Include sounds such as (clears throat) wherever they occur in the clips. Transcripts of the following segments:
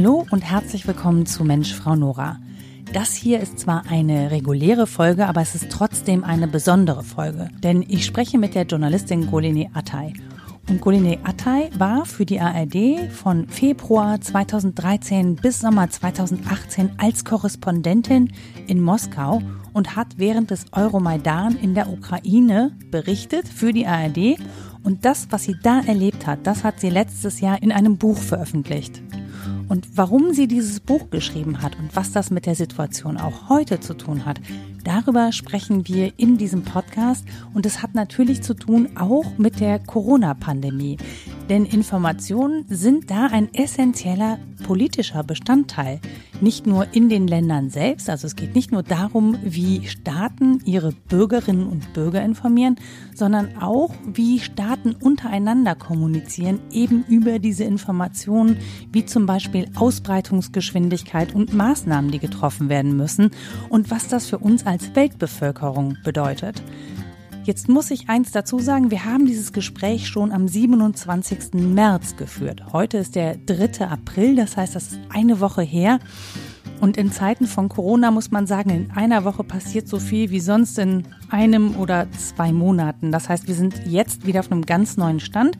Hallo und herzlich willkommen zu Mensch, Frau Nora. Das hier ist zwar eine reguläre Folge, aber es ist trotzdem eine besondere Folge, denn ich spreche mit der Journalistin Golene Attay. Und Golene Attay war für die ARD von Februar 2013 bis Sommer 2018 als Korrespondentin in Moskau und hat während des Euromaidan in der Ukraine berichtet für die ARD. Und das, was sie da erlebt hat, das hat sie letztes Jahr in einem Buch veröffentlicht. Und warum sie dieses Buch geschrieben hat und was das mit der Situation auch heute zu tun hat, darüber sprechen wir in diesem Podcast. Und es hat natürlich zu tun auch mit der Corona-Pandemie. Denn Informationen sind da ein essentieller politischer Bestandteil. Nicht nur in den Ländern selbst, also es geht nicht nur darum, wie Staaten ihre Bürgerinnen und Bürger informieren, sondern auch, wie Staaten untereinander kommunizieren, eben über diese Informationen, wie zum Beispiel Ausbreitungsgeschwindigkeit und Maßnahmen, die getroffen werden müssen und was das für uns als Weltbevölkerung bedeutet. Jetzt muss ich eins dazu sagen, wir haben dieses Gespräch schon am 27. März geführt. Heute ist der 3. April, das heißt, das ist eine Woche her. Und in Zeiten von Corona muss man sagen, in einer Woche passiert so viel wie sonst in einem oder zwei Monaten. Das heißt, wir sind jetzt wieder auf einem ganz neuen Stand.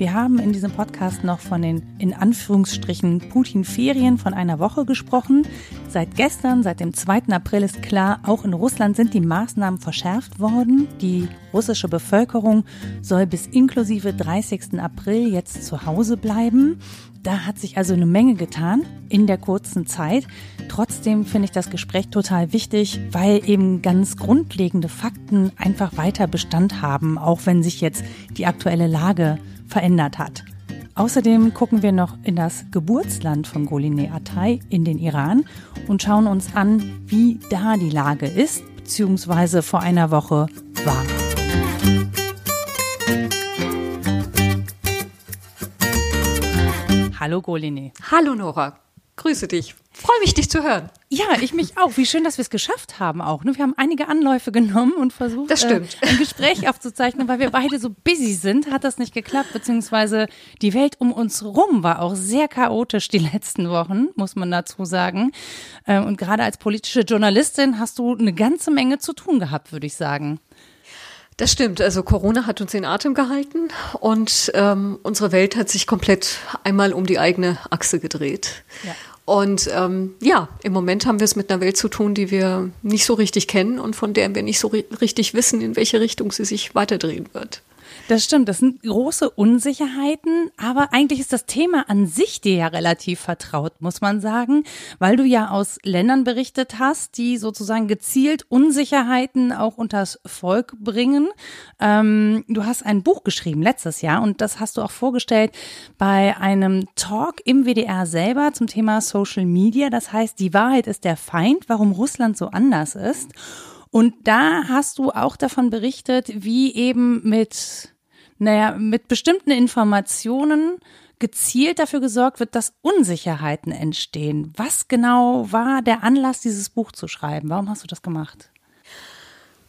Wir haben in diesem Podcast noch von den in Anführungsstrichen Putin-Ferien von einer Woche gesprochen. Seit gestern, seit dem 2. April ist klar, auch in Russland sind die Maßnahmen verschärft worden. Die russische Bevölkerung soll bis inklusive 30. April jetzt zu Hause bleiben. Da hat sich also eine Menge getan in der kurzen Zeit. Trotzdem finde ich das Gespräch total wichtig, weil eben ganz grundlegende Fakten einfach weiter Bestand haben, auch wenn sich jetzt die aktuelle Lage verändert hat. Außerdem gucken wir noch in das Geburtsland von Goline Atay in den Iran und schauen uns an, wie da die Lage ist, beziehungsweise vor einer Woche war. Hallo Goline. Hallo Nora. Grüße dich. Freue mich, dich zu hören. Ja, ich mich auch. Wie schön, dass wir es geschafft haben auch. Ne? Wir haben einige Anläufe genommen und versucht, das stimmt. Äh, ein Gespräch aufzuzeichnen, weil wir beide so busy sind, hat das nicht geklappt, beziehungsweise die Welt um uns rum war auch sehr chaotisch die letzten Wochen, muss man dazu sagen. Äh, und gerade als politische Journalistin hast du eine ganze Menge zu tun gehabt, würde ich sagen. Das stimmt. Also Corona hat uns in Atem gehalten und ähm, unsere Welt hat sich komplett einmal um die eigene Achse gedreht. Ja. Und ähm, ja, im Moment haben wir es mit einer Welt zu tun, die wir nicht so richtig kennen und von der wir nicht so ri richtig wissen, in welche Richtung sie sich weiterdrehen wird. Das stimmt, das sind große Unsicherheiten, aber eigentlich ist das Thema an sich dir ja relativ vertraut, muss man sagen, weil du ja aus Ländern berichtet hast, die sozusagen gezielt Unsicherheiten auch unters Volk bringen. Ähm, du hast ein Buch geschrieben letztes Jahr und das hast du auch vorgestellt bei einem Talk im WDR selber zum Thema Social Media. Das heißt, die Wahrheit ist der Feind, warum Russland so anders ist. Und da hast du auch davon berichtet, wie eben mit naja, mit bestimmten Informationen gezielt dafür gesorgt wird, dass Unsicherheiten entstehen. Was genau war der Anlass, dieses Buch zu schreiben? Warum hast du das gemacht?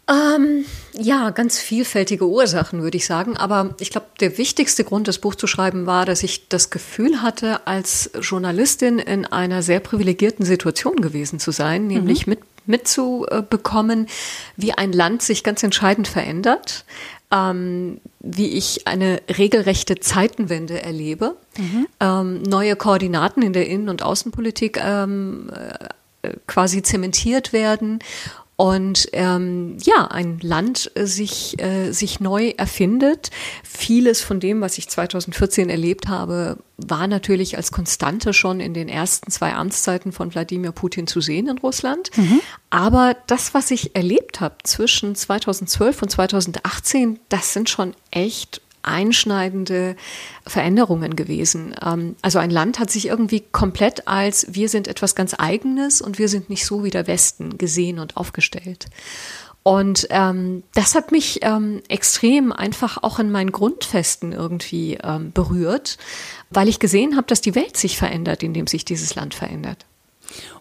Ähm, ja, ganz vielfältige Ursachen, würde ich sagen. Aber ich glaube, der wichtigste Grund, das Buch zu schreiben, war, dass ich das Gefühl hatte, als Journalistin in einer sehr privilegierten Situation gewesen zu sein, nämlich mhm. mit mitzubekommen, wie ein Land sich ganz entscheidend verändert, ähm, wie ich eine regelrechte Zeitenwende erlebe, mhm. ähm, neue Koordinaten in der Innen- und Außenpolitik ähm, äh, quasi zementiert werden und ähm, ja, ein Land äh, sich, äh, sich neu erfindet. Vieles von dem, was ich 2014 erlebt habe, war natürlich als Konstante schon in den ersten zwei Amtszeiten von Wladimir Putin zu sehen in Russland. Mhm. Aber das, was ich erlebt habe zwischen 2012 und 2018, das sind schon echt einschneidende Veränderungen gewesen. Ähm, also ein Land hat sich irgendwie komplett als wir sind etwas ganz Eigenes und wir sind nicht so wie der Westen gesehen und aufgestellt. Und ähm, das hat mich ähm, extrem einfach auch in meinen Grundfesten irgendwie ähm, berührt, weil ich gesehen habe, dass die Welt sich verändert, indem sich dieses Land verändert.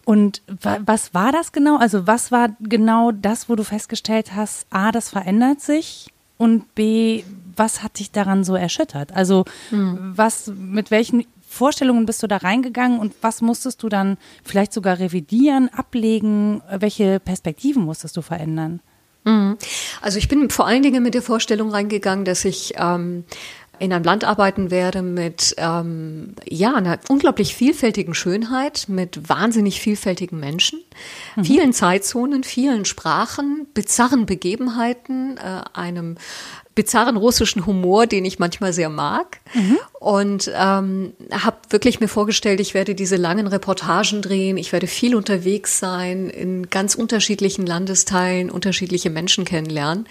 Und was war das genau? Also was war genau das, wo du festgestellt hast, a, das verändert sich und b, was hat dich daran so erschüttert? Also hm. was, mit welchen Vorstellungen bist du da reingegangen und was musstest du dann vielleicht sogar revidieren, ablegen? Welche Perspektiven musstest du verändern? Mhm. Also ich bin vor allen Dingen mit der Vorstellung reingegangen, dass ich ähm, in einem Land arbeiten werde mit ähm, ja einer unglaublich vielfältigen Schönheit, mit wahnsinnig vielfältigen Menschen, mhm. vielen Zeitzonen, vielen Sprachen, bizarren Begebenheiten, äh, einem bizarren russischen Humor, den ich manchmal sehr mag. Mhm. Und ähm, habe wirklich mir vorgestellt, ich werde diese langen Reportagen drehen, ich werde viel unterwegs sein, in ganz unterschiedlichen Landesteilen unterschiedliche Menschen kennenlernen.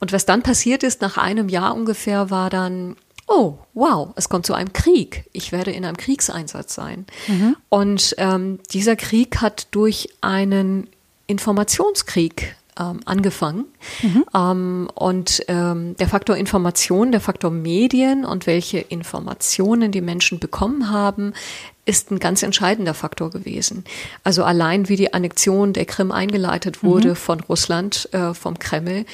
Und was dann passiert ist, nach einem Jahr ungefähr, war dann, oh, wow, es kommt zu einem Krieg. Ich werde in einem Kriegseinsatz sein. Mhm. Und ähm, dieser Krieg hat durch einen Informationskrieg ähm, angefangen. Mhm. Ähm, und ähm, der Faktor Information, der Faktor Medien und welche Informationen die Menschen bekommen haben, ist ein ganz entscheidender Faktor gewesen. Also allein wie die Annexion der Krim eingeleitet wurde mhm. von Russland, äh, vom Kreml,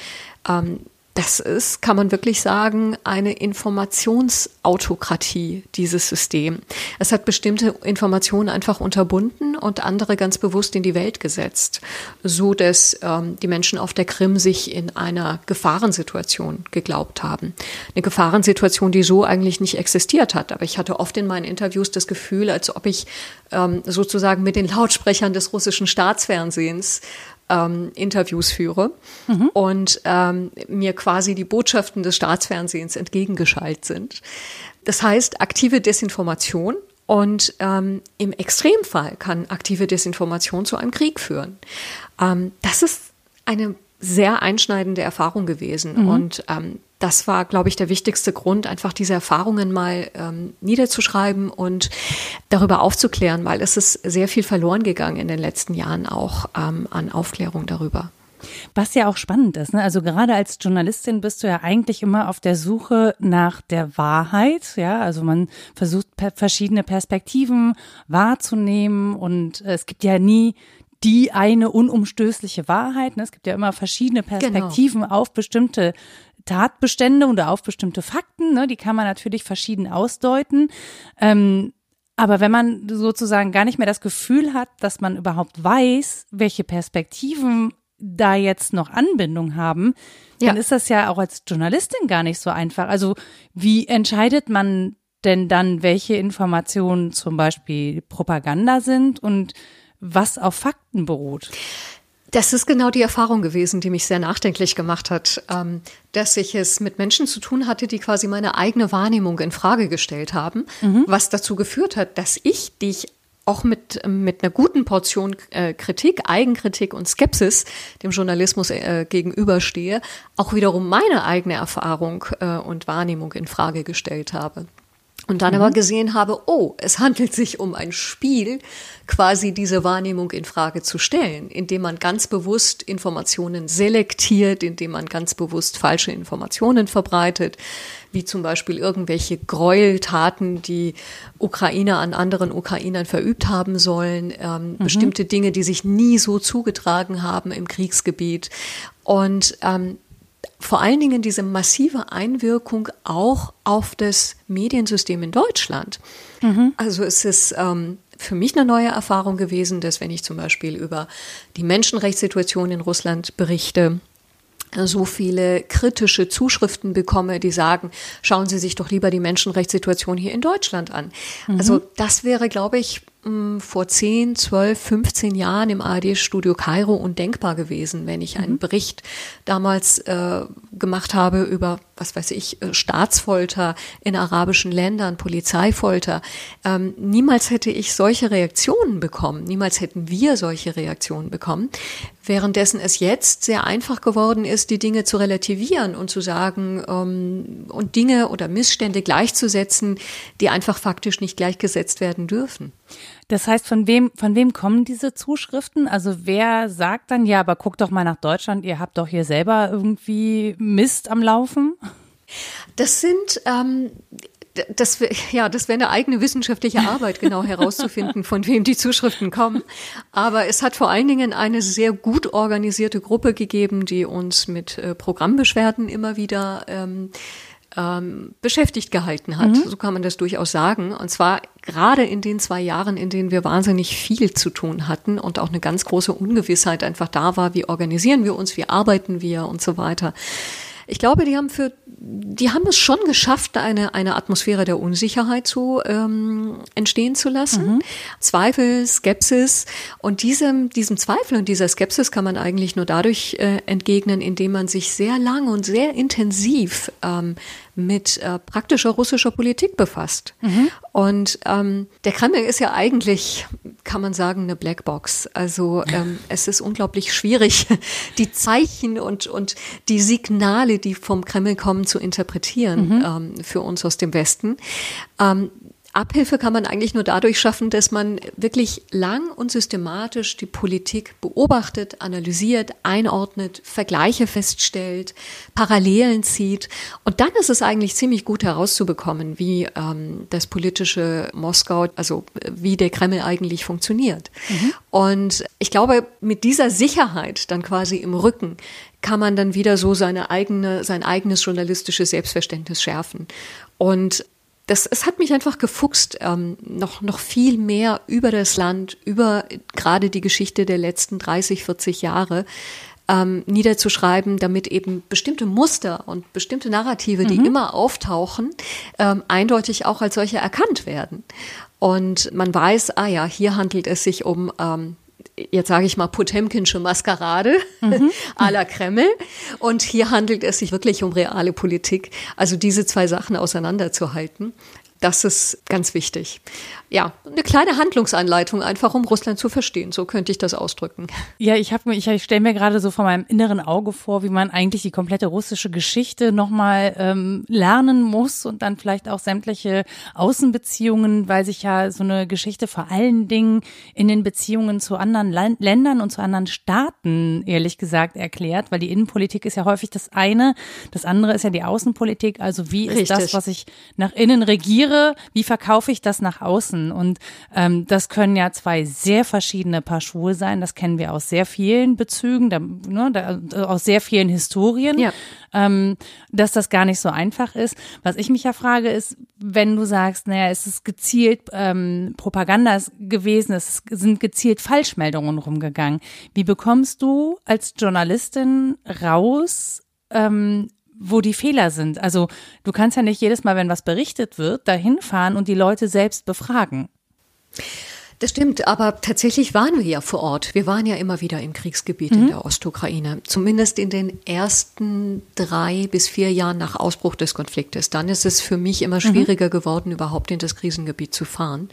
ähm, das ist, kann man wirklich sagen, eine Informationsautokratie, dieses System. Es hat bestimmte Informationen einfach unterbunden und andere ganz bewusst in die Welt gesetzt, so dass ähm, die Menschen auf der Krim sich in einer Gefahrensituation geglaubt haben. Eine Gefahrensituation, die so eigentlich nicht existiert hat. Aber ich hatte oft in meinen Interviews das Gefühl, als ob ich ähm, sozusagen mit den Lautsprechern des russischen Staatsfernsehens ähm, Interviews führe mhm. und ähm, mir quasi die Botschaften des Staatsfernsehens entgegengeschaltet sind. Das heißt, aktive Desinformation und ähm, im Extremfall kann aktive Desinformation zu einem Krieg führen. Ähm, das ist eine sehr einschneidende Erfahrung gewesen. Mhm. Und ähm, das war, glaube ich, der wichtigste Grund, einfach diese Erfahrungen mal ähm, niederzuschreiben und darüber aufzuklären, weil es ist sehr viel verloren gegangen in den letzten Jahren auch ähm, an Aufklärung darüber. Was ja auch spannend ist, ne? Also gerade als Journalistin bist du ja eigentlich immer auf der Suche nach der Wahrheit, ja. Also man versucht per verschiedene Perspektiven wahrzunehmen und es gibt ja nie die eine unumstößliche Wahrheit. Ne? Es gibt ja immer verschiedene genau. Perspektiven genau. auf bestimmte Tatbestände oder auf bestimmte Fakten. Ne? Die kann man natürlich verschieden ausdeuten. Ähm, aber wenn man sozusagen gar nicht mehr das Gefühl hat, dass man überhaupt weiß, welche Perspektiven da jetzt noch Anbindung haben, ja. dann ist das ja auch als Journalistin gar nicht so einfach. Also wie entscheidet man denn dann, welche Informationen zum Beispiel Propaganda sind und was auf Fakten beruht? Das ist genau die Erfahrung gewesen, die mich sehr nachdenklich gemacht hat, ähm, dass ich es mit Menschen zu tun hatte, die quasi meine eigene Wahrnehmung in Frage gestellt haben, mhm. was dazu geführt hat, dass ich, die ich auch mit, mit einer guten Portion äh, Kritik, Eigenkritik und Skepsis dem Journalismus äh, gegenüberstehe, auch wiederum meine eigene Erfahrung äh, und Wahrnehmung in Frage gestellt habe. Und dann mhm. aber gesehen habe, oh, es handelt sich um ein Spiel, quasi diese Wahrnehmung in Frage zu stellen, indem man ganz bewusst Informationen selektiert, indem man ganz bewusst falsche Informationen verbreitet, wie zum Beispiel irgendwelche Gräueltaten, die Ukrainer an anderen Ukrainern verübt haben sollen, ähm, mhm. bestimmte Dinge, die sich nie so zugetragen haben im Kriegsgebiet. Und ähm, vor allen Dingen diese massive Einwirkung auch auf das Mediensystem in Deutschland. Mhm. Also es ist ähm, für mich eine neue Erfahrung gewesen, dass wenn ich zum Beispiel über die Menschenrechtssituation in Russland berichte, so viele kritische Zuschriften bekomme, die sagen, schauen Sie sich doch lieber die Menschenrechtssituation hier in Deutschland an. Mhm. Also das wäre, glaube ich, vor 10, 12, 15 Jahren im ARD-Studio Kairo undenkbar gewesen, wenn ich einen mhm. Bericht damals äh, gemacht habe über, was weiß ich, äh, Staatsfolter in arabischen Ländern, Polizeifolter. Ähm, niemals hätte ich solche Reaktionen bekommen, niemals hätten wir solche Reaktionen bekommen, währenddessen es jetzt sehr einfach geworden ist, die Dinge zu relativieren und zu sagen ähm, und Dinge oder Missstände gleichzusetzen, die einfach faktisch nicht gleichgesetzt werden dürfen. Das heißt, von wem, von wem kommen diese Zuschriften? Also wer sagt dann, ja, aber guck doch mal nach Deutschland, ihr habt doch hier selber irgendwie Mist am Laufen? Das sind, ähm, das, ja, das wäre eine eigene wissenschaftliche Arbeit, genau herauszufinden, von wem die Zuschriften kommen. Aber es hat vor allen Dingen eine sehr gut organisierte Gruppe gegeben, die uns mit äh, Programmbeschwerden immer wieder ähm, ähm, beschäftigt gehalten hat. Mhm. So kann man das durchaus sagen. Und zwar gerade in den zwei Jahren, in denen wir wahnsinnig viel zu tun hatten und auch eine ganz große Ungewissheit einfach da war, wie organisieren wir uns, wie arbeiten wir und so weiter. Ich glaube, die haben für, die haben es schon geschafft, eine, eine Atmosphäre der Unsicherheit zu ähm, entstehen zu lassen. Mhm. Zweifel, Skepsis. Und diesem, diesem Zweifel und dieser Skepsis kann man eigentlich nur dadurch äh, entgegnen, indem man sich sehr lang und sehr intensiv ähm, mit äh, praktischer russischer Politik befasst. Mhm. Und ähm, der Kreml ist ja eigentlich, kann man sagen, eine Blackbox. Also (laughs) ähm, es ist unglaublich schwierig, (laughs) die Zeichen und, und die Signale, die vom Kreml kommen, zu interpretieren mhm. ähm, für uns aus dem Westen. Ähm, Abhilfe kann man eigentlich nur dadurch schaffen, dass man wirklich lang und systematisch die Politik beobachtet, analysiert, einordnet, Vergleiche feststellt, Parallelen zieht. Und dann ist es eigentlich ziemlich gut herauszubekommen, wie ähm, das politische Moskau, also wie der Kreml eigentlich funktioniert. Mhm. Und ich glaube, mit dieser Sicherheit dann quasi im Rücken kann man dann wieder so seine eigene, sein eigenes journalistisches Selbstverständnis schärfen. Und das, es hat mich einfach gefuchst, ähm, noch, noch viel mehr über das Land, über gerade die Geschichte der letzten 30, 40 Jahre ähm, niederzuschreiben, damit eben bestimmte Muster und bestimmte Narrative, die mhm. immer auftauchen, ähm, eindeutig auch als solche erkannt werden. Und man weiß, ah ja, hier handelt es sich um ähm, jetzt sage ich mal, Potemkinsche Maskerade mhm. (laughs) à la Kreml. Und hier handelt es sich wirklich um reale Politik. Also diese zwei Sachen auseinanderzuhalten. Das ist ganz wichtig ja, eine kleine Handlungsanleitung einfach, um Russland zu verstehen. So könnte ich das ausdrücken. Ja, ich habe ich, ich stelle mir gerade so vor meinem inneren Auge vor, wie man eigentlich die komplette russische Geschichte nochmal ähm, lernen muss und dann vielleicht auch sämtliche Außenbeziehungen, weil sich ja so eine Geschichte vor allen Dingen in den Beziehungen zu anderen Land Ländern und zu anderen Staaten, ehrlich gesagt, erklärt, weil die Innenpolitik ist ja häufig das eine, das andere ist ja die Außenpolitik. Also wie ist Richtig. das, was ich nach innen regiere, wie verkaufe ich das nach außen? Und ähm, das können ja zwei sehr verschiedene Paar Schuhe sein. Das kennen wir aus sehr vielen Bezügen, da, ne, da, aus sehr vielen Historien, ja. ähm, dass das gar nicht so einfach ist. Was ich mich ja frage, ist, wenn du sagst, naja, es ist gezielt ähm, Propaganda gewesen, es sind gezielt Falschmeldungen rumgegangen. Wie bekommst du als Journalistin raus, ähm, wo die Fehler sind. Also du kannst ja nicht jedes Mal, wenn was berichtet wird, dahin fahren und die Leute selbst befragen. Das stimmt, aber tatsächlich waren wir ja vor Ort. Wir waren ja immer wieder im Kriegsgebiet mhm. in der Ostukraine, zumindest in den ersten drei bis vier Jahren nach Ausbruch des Konfliktes. Dann ist es für mich immer mhm. schwieriger mhm. geworden, überhaupt in das Krisengebiet zu fahren.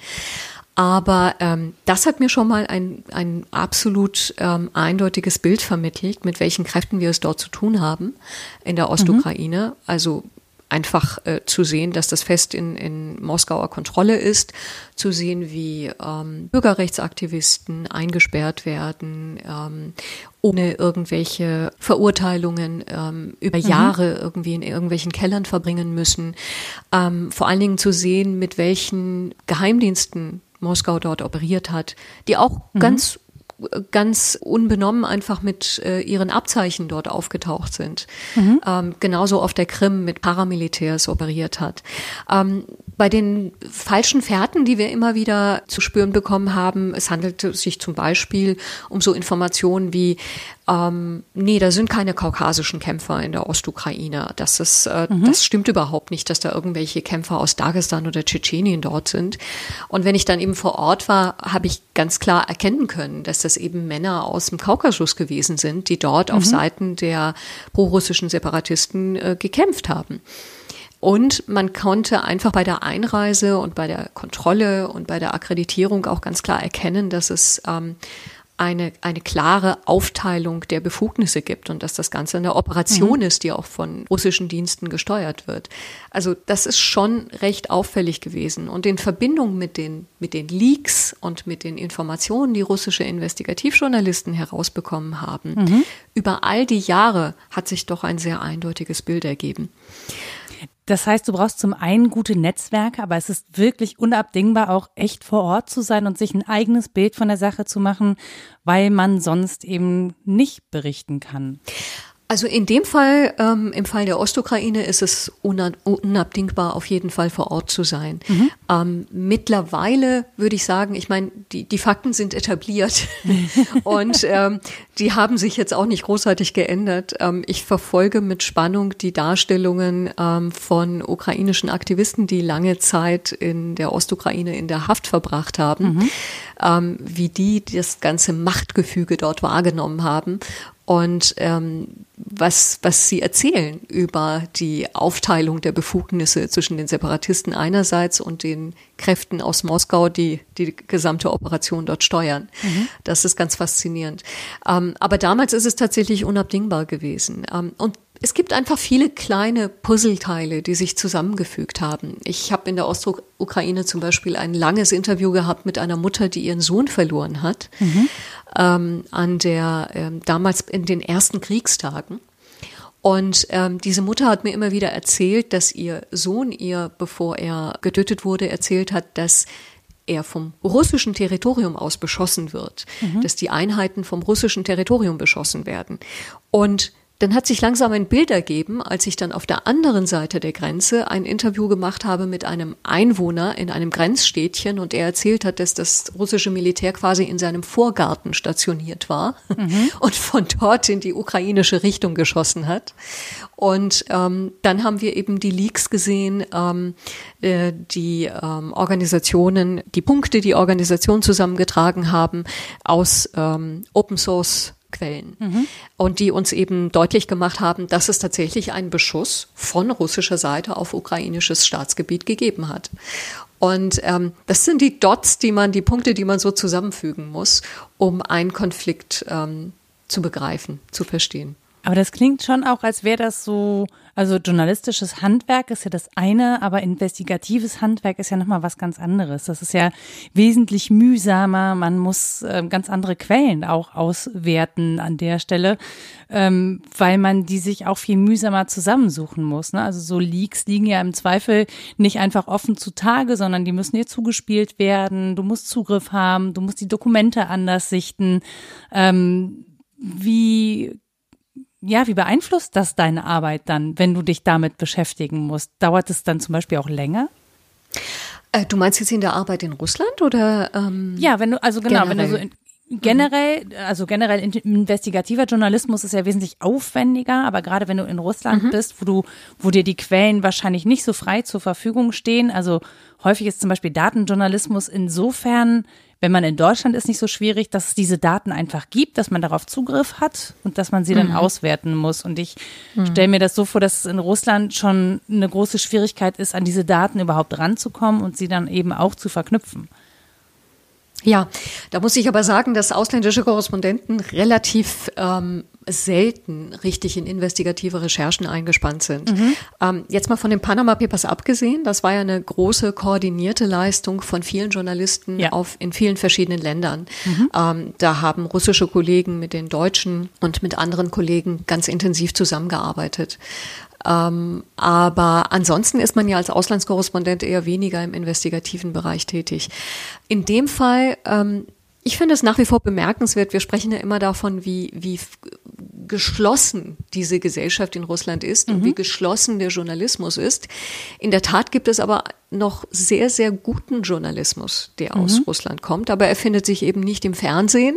Aber ähm, das hat mir schon mal ein, ein absolut ähm, eindeutiges Bild vermittelt, mit welchen Kräften wir es dort zu tun haben in der Ostukraine. Mhm. Also einfach äh, zu sehen, dass das fest in, in Moskauer Kontrolle ist, zu sehen, wie ähm, Bürgerrechtsaktivisten eingesperrt werden, ähm, ohne irgendwelche Verurteilungen ähm, über mhm. Jahre irgendwie in irgendwelchen Kellern verbringen müssen. Ähm, vor allen Dingen zu sehen, mit welchen Geheimdiensten Moskau dort operiert hat, die auch mhm. ganz ganz unbenommen einfach mit äh, ihren Abzeichen dort aufgetaucht sind. Mhm. Ähm, genauso auf der Krim mit Paramilitärs operiert hat. Ähm, bei den falschen Fährten, die wir immer wieder zu spüren bekommen haben, es handelte sich zum Beispiel um so Informationen wie ähm, nee, da sind keine kaukasischen Kämpfer in der Ostukraine. Das ist, äh, mhm. das stimmt überhaupt nicht, dass da irgendwelche Kämpfer aus Dagestan oder Tschetschenien dort sind. Und wenn ich dann eben vor Ort war, habe ich ganz klar erkennen können, dass das eben Männer aus dem Kaukasus gewesen sind, die dort mhm. auf Seiten der prorussischen Separatisten äh, gekämpft haben. Und man konnte einfach bei der Einreise und bei der Kontrolle und bei der Akkreditierung auch ganz klar erkennen, dass es ähm, eine, eine klare Aufteilung der Befugnisse gibt und dass das Ganze eine Operation mhm. ist, die auch von russischen Diensten gesteuert wird. Also das ist schon recht auffällig gewesen. Und in Verbindung mit den, mit den Leaks und mit den Informationen, die russische Investigativjournalisten herausbekommen haben, mhm. über all die Jahre hat sich doch ein sehr eindeutiges Bild ergeben. Das heißt, du brauchst zum einen gute Netzwerke, aber es ist wirklich unabdingbar, auch echt vor Ort zu sein und sich ein eigenes Bild von der Sache zu machen, weil man sonst eben nicht berichten kann. Also in dem Fall, ähm, im Fall der Ostukraine, ist es unabdingbar, auf jeden Fall vor Ort zu sein. Mhm. Ähm, mittlerweile würde ich sagen, ich meine, die, die Fakten sind etabliert (laughs) und ähm, die haben sich jetzt auch nicht großartig geändert. Ähm, ich verfolge mit Spannung die Darstellungen ähm, von ukrainischen Aktivisten, die lange Zeit in der Ostukraine in der Haft verbracht haben, mhm. ähm, wie die das ganze Machtgefüge dort wahrgenommen haben und ähm, was, was sie erzählen über die Aufteilung der Befugnisse zwischen den Separatisten einerseits und den Kräften aus Moskau, die die gesamte Operation dort steuern. Mhm. Das ist ganz faszinierend. Ähm, aber damals ist es tatsächlich unabdingbar gewesen. Ähm, und es gibt einfach viele kleine Puzzleteile, die sich zusammengefügt haben. Ich habe in der Ostukraine zum Beispiel ein langes Interview gehabt mit einer Mutter, die ihren Sohn verloren hat, mhm. ähm, an der ähm, damals in den ersten Kriegstagen. Und ähm, diese Mutter hat mir immer wieder erzählt, dass ihr Sohn ihr, bevor er getötet wurde, erzählt hat, dass er vom russischen Territorium aus beschossen wird, mhm. dass die Einheiten vom russischen Territorium beschossen werden. Und dann hat sich langsam ein Bild ergeben, als ich dann auf der anderen Seite der Grenze ein Interview gemacht habe mit einem Einwohner in einem Grenzstädtchen und er erzählt hat, dass das russische Militär quasi in seinem Vorgarten stationiert war mhm. (laughs) und von dort in die ukrainische Richtung geschossen hat. Und ähm, dann haben wir eben die Leaks gesehen, ähm, äh, die ähm, Organisationen, die Punkte, die Organisationen zusammengetragen haben aus ähm, Open Source Quellen. Mhm. Und die uns eben deutlich gemacht haben, dass es tatsächlich einen Beschuss von russischer Seite auf ukrainisches Staatsgebiet gegeben hat. Und ähm, das sind die Dots, die man, die Punkte, die man so zusammenfügen muss, um einen Konflikt ähm, zu begreifen, zu verstehen. Aber das klingt schon auch, als wäre das so, also journalistisches Handwerk ist ja das eine, aber investigatives Handwerk ist ja nochmal was ganz anderes. Das ist ja wesentlich mühsamer. Man muss äh, ganz andere Quellen auch auswerten an der Stelle, ähm, weil man die sich auch viel mühsamer zusammensuchen muss. Ne? Also so Leaks liegen ja im Zweifel nicht einfach offen zutage, sondern die müssen dir zugespielt werden. Du musst Zugriff haben, du musst die Dokumente anders sichten. Ähm, wie ja, wie beeinflusst das deine Arbeit dann, wenn du dich damit beschäftigen musst? Dauert es dann zum Beispiel auch länger? Äh, du meinst jetzt in der Arbeit in Russland oder? Ähm, ja, wenn du, also genau, generell? wenn du so in, generell, also generell investigativer Journalismus ist ja wesentlich aufwendiger, aber gerade wenn du in Russland mhm. bist, wo du, wo dir die Quellen wahrscheinlich nicht so frei zur Verfügung stehen, also häufig ist zum Beispiel Datenjournalismus insofern wenn man in Deutschland ist, nicht so schwierig, dass es diese Daten einfach gibt, dass man darauf Zugriff hat und dass man sie dann mhm. auswerten muss. Und ich mhm. stelle mir das so vor, dass es in Russland schon eine große Schwierigkeit ist, an diese Daten überhaupt ranzukommen und sie dann eben auch zu verknüpfen. Ja, da muss ich aber sagen, dass ausländische Korrespondenten relativ ähm, selten richtig in investigative Recherchen eingespannt sind. Mhm. Ähm, jetzt mal von den Panama Papers abgesehen, das war ja eine große koordinierte Leistung von vielen Journalisten ja. auf, in vielen verschiedenen Ländern. Mhm. Ähm, da haben russische Kollegen mit den Deutschen und mit anderen Kollegen ganz intensiv zusammengearbeitet. Ähm, aber ansonsten ist man ja als Auslandskorrespondent eher weniger im investigativen Bereich tätig. In dem Fall, ähm, ich finde es nach wie vor bemerkenswert, wir sprechen ja immer davon, wie, wie geschlossen diese Gesellschaft in Russland ist mhm. und wie geschlossen der Journalismus ist. In der Tat gibt es aber noch sehr, sehr guten Journalismus, der aus mhm. Russland kommt, aber er findet sich eben nicht im Fernsehen,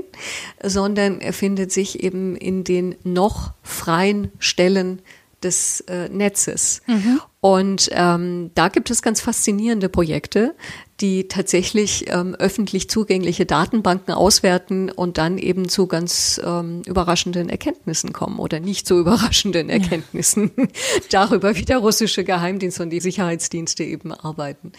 sondern er findet sich eben in den noch freien Stellen des äh, Netzes. Mhm. Und ähm, da gibt es ganz faszinierende Projekte, die tatsächlich ähm, öffentlich zugängliche Datenbanken auswerten und dann eben zu ganz ähm, überraschenden Erkenntnissen kommen oder nicht so überraschenden Erkenntnissen ja. (laughs) darüber, wie der russische Geheimdienst und die Sicherheitsdienste eben arbeiten.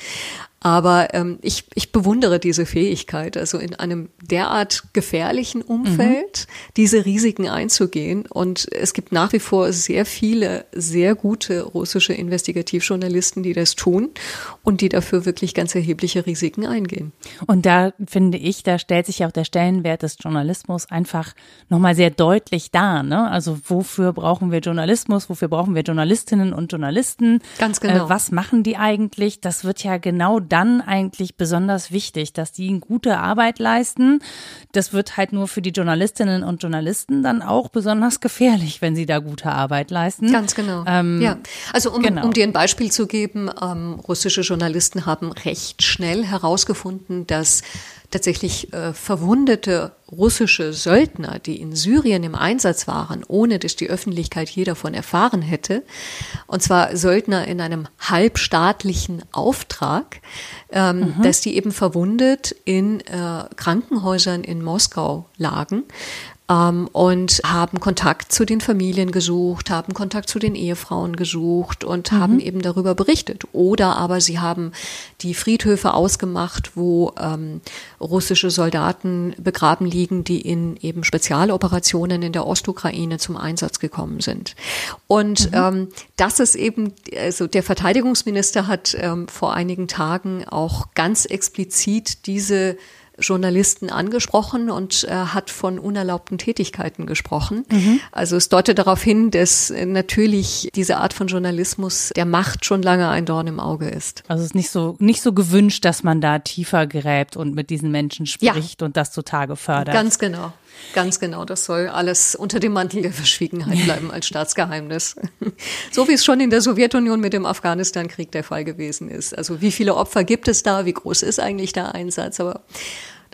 Aber ähm, ich, ich bewundere diese Fähigkeit, also in einem derart gefährlichen Umfeld mhm. diese Risiken einzugehen. Und es gibt nach wie vor sehr viele, sehr gute russische Investigationen Investigativjournalisten, die das tun und die dafür wirklich ganz erhebliche Risiken eingehen. Und da finde ich, da stellt sich auch der Stellenwert des Journalismus einfach nochmal sehr deutlich dar. Ne? Also wofür brauchen wir Journalismus, wofür brauchen wir Journalistinnen und Journalisten? Ganz genau. Äh, was machen die eigentlich? Das wird ja genau dann eigentlich besonders wichtig, dass die eine gute Arbeit leisten. Das wird halt nur für die Journalistinnen und Journalisten dann auch besonders gefährlich, wenn sie da gute Arbeit leisten. Ganz genau. Ähm, ja. Also um, genau. um dir ein Beispiel zu geben, ähm, russische Journalisten haben recht schnell herausgefunden, dass tatsächlich äh, verwundete russische Söldner, die in Syrien im Einsatz waren, ohne dass die Öffentlichkeit je davon erfahren hätte, und zwar Söldner in einem halbstaatlichen Auftrag, ähm, mhm. dass die eben verwundet in äh, Krankenhäusern in Moskau lagen ähm, und haben Kontakt zu den Familien gesucht, haben Kontakt zu den Ehefrauen gesucht und mhm. haben eben darüber berichtet. Oder aber sie haben die Friedhöfe ausgemacht, wo ähm, russische Soldaten begraben liegen, die in eben Spezialoperationen in der Ostukraine zum Einsatz gekommen sind. Und mhm. ähm, das ist eben, also der Verteidigungsminister hat ähm, vor einigen Tagen auch ganz explizit diese Journalisten angesprochen und äh, hat von unerlaubten Tätigkeiten gesprochen. Mhm. Also es deutet darauf hin, dass äh, natürlich diese Art von Journalismus der Macht schon lange ein Dorn im Auge ist. Also es ist nicht so nicht so gewünscht, dass man da tiefer gräbt und mit diesen Menschen spricht ja. und das zutage fördert. Ganz genau. Ganz genau, das soll alles unter dem Mantel der Verschwiegenheit bleiben als Staatsgeheimnis. (laughs) So wie es schon in der Sowjetunion mit dem Afghanistan-Krieg der Fall gewesen ist. Also wie viele Opfer gibt es da? Wie groß ist eigentlich der Einsatz? Aber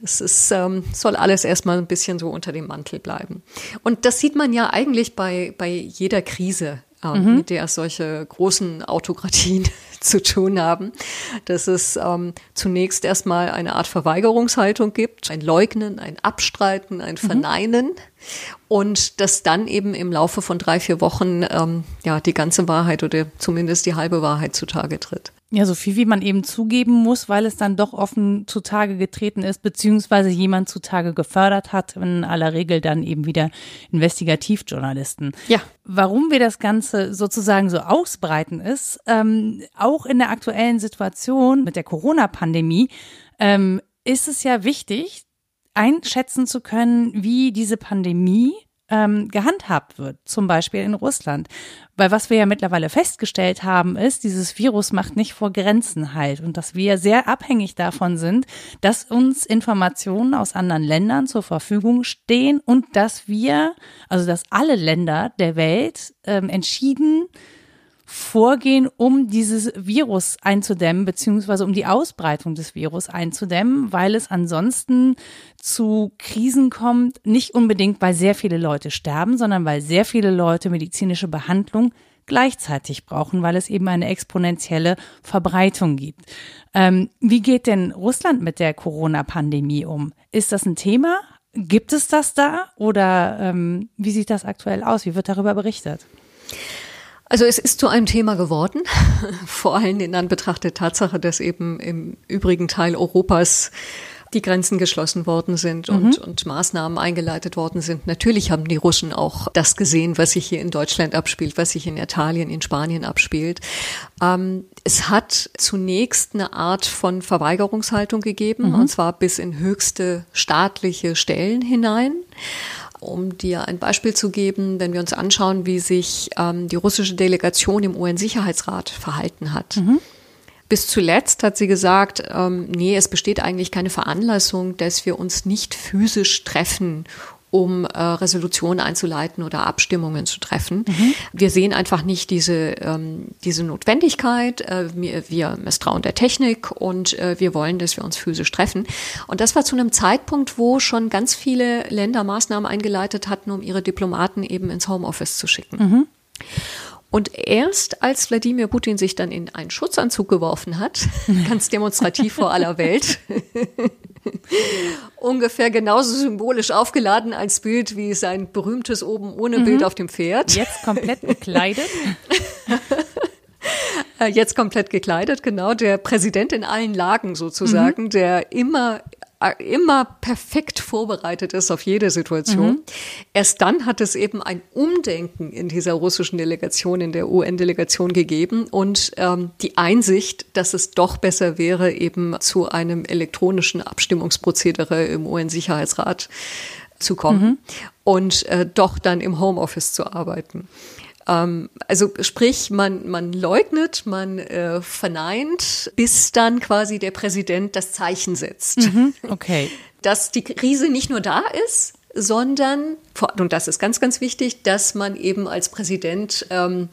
das ist, ähm, soll alles erstmal ein bisschen so unter dem Mantel bleiben. Und das sieht man ja eigentlich bei, bei jeder Krise, mhm. mit der solche großen Autokratien (laughs) zu tun haben, dass es ähm, zunächst erstmal eine Art Verweigerungshaltung gibt, ein Leugnen, ein Abstreiten, ein mhm. Verneinen. Mhm. Und dass dann eben im Laufe von drei, vier Wochen ähm, ja die ganze Wahrheit oder zumindest die halbe Wahrheit zutage tritt. Ja, so viel wie man eben zugeben muss, weil es dann doch offen zutage getreten ist, beziehungsweise jemand zutage gefördert hat, in aller Regel dann eben wieder Investigativjournalisten. Ja. Warum wir das Ganze sozusagen so ausbreiten ist, ähm, auch in der aktuellen Situation mit der Corona-Pandemie, ähm, ist es ja wichtig, einschätzen zu können, wie diese Pandemie ähm, gehandhabt wird, zum Beispiel in Russland. Weil was wir ja mittlerweile festgestellt haben, ist, dieses Virus macht nicht vor Grenzen halt und dass wir sehr abhängig davon sind, dass uns Informationen aus anderen Ländern zur Verfügung stehen und dass wir, also dass alle Länder der Welt ähm, entschieden vorgehen, um dieses Virus einzudämmen, beziehungsweise um die Ausbreitung des Virus einzudämmen, weil es ansonsten zu Krisen kommt, nicht unbedingt, weil sehr viele Leute sterben, sondern weil sehr viele Leute medizinische Behandlung gleichzeitig brauchen, weil es eben eine exponentielle Verbreitung gibt. Ähm, wie geht denn Russland mit der Corona-Pandemie um? Ist das ein Thema? Gibt es das da? Oder ähm, wie sieht das aktuell aus? Wie wird darüber berichtet? Also es ist zu einem Thema geworden, (laughs) vor allem in Anbetracht der Tatsache, dass eben im übrigen Teil Europas die Grenzen geschlossen worden sind und, mhm. und Maßnahmen eingeleitet worden sind. Natürlich haben die Russen auch das gesehen, was sich hier in Deutschland abspielt, was sich in Italien, in Spanien abspielt. Ähm, es hat zunächst eine Art von Verweigerungshaltung gegeben, mhm. und zwar bis in höchste staatliche Stellen hinein. Um dir ein Beispiel zu geben, wenn wir uns anschauen, wie sich ähm, die russische Delegation im UN-Sicherheitsrat verhalten hat. Mhm. Bis zuletzt hat sie gesagt, ähm, nee, es besteht eigentlich keine Veranlassung, dass wir uns nicht physisch treffen, um äh, Resolutionen einzuleiten oder Abstimmungen zu treffen. Mhm. Wir sehen einfach nicht diese, ähm, diese Notwendigkeit. Äh, wir, wir misstrauen der Technik und äh, wir wollen, dass wir uns physisch treffen. Und das war zu einem Zeitpunkt, wo schon ganz viele Länder Maßnahmen eingeleitet hatten, um ihre Diplomaten eben ins Homeoffice zu schicken. Mhm. Und erst als Wladimir Putin sich dann in einen Schutzanzug geworfen hat, (laughs) ganz demonstrativ vor aller Welt, (laughs) ungefähr genauso symbolisch aufgeladen als Bild wie sein berühmtes oben ohne mhm. Bild auf dem Pferd. Jetzt komplett gekleidet. (laughs) Äh, jetzt komplett gekleidet, genau. Der Präsident in allen Lagen sozusagen, mhm. der immer immer perfekt vorbereitet ist auf jede Situation. Mhm. Erst dann hat es eben ein Umdenken in dieser russischen Delegation, in der UN-Delegation gegeben und ähm, die Einsicht, dass es doch besser wäre, eben zu einem elektronischen Abstimmungsprozedere im UN-Sicherheitsrat zu kommen mhm. und äh, doch dann im Homeoffice zu arbeiten. Ähm, also sprich, man, man leugnet, man äh, verneint, bis dann quasi der Präsident das Zeichen setzt. Mhm, okay. (laughs) Dass die Krise nicht nur da ist, sondern, und das ist ganz, ganz wichtig, dass man eben als Präsident ähm,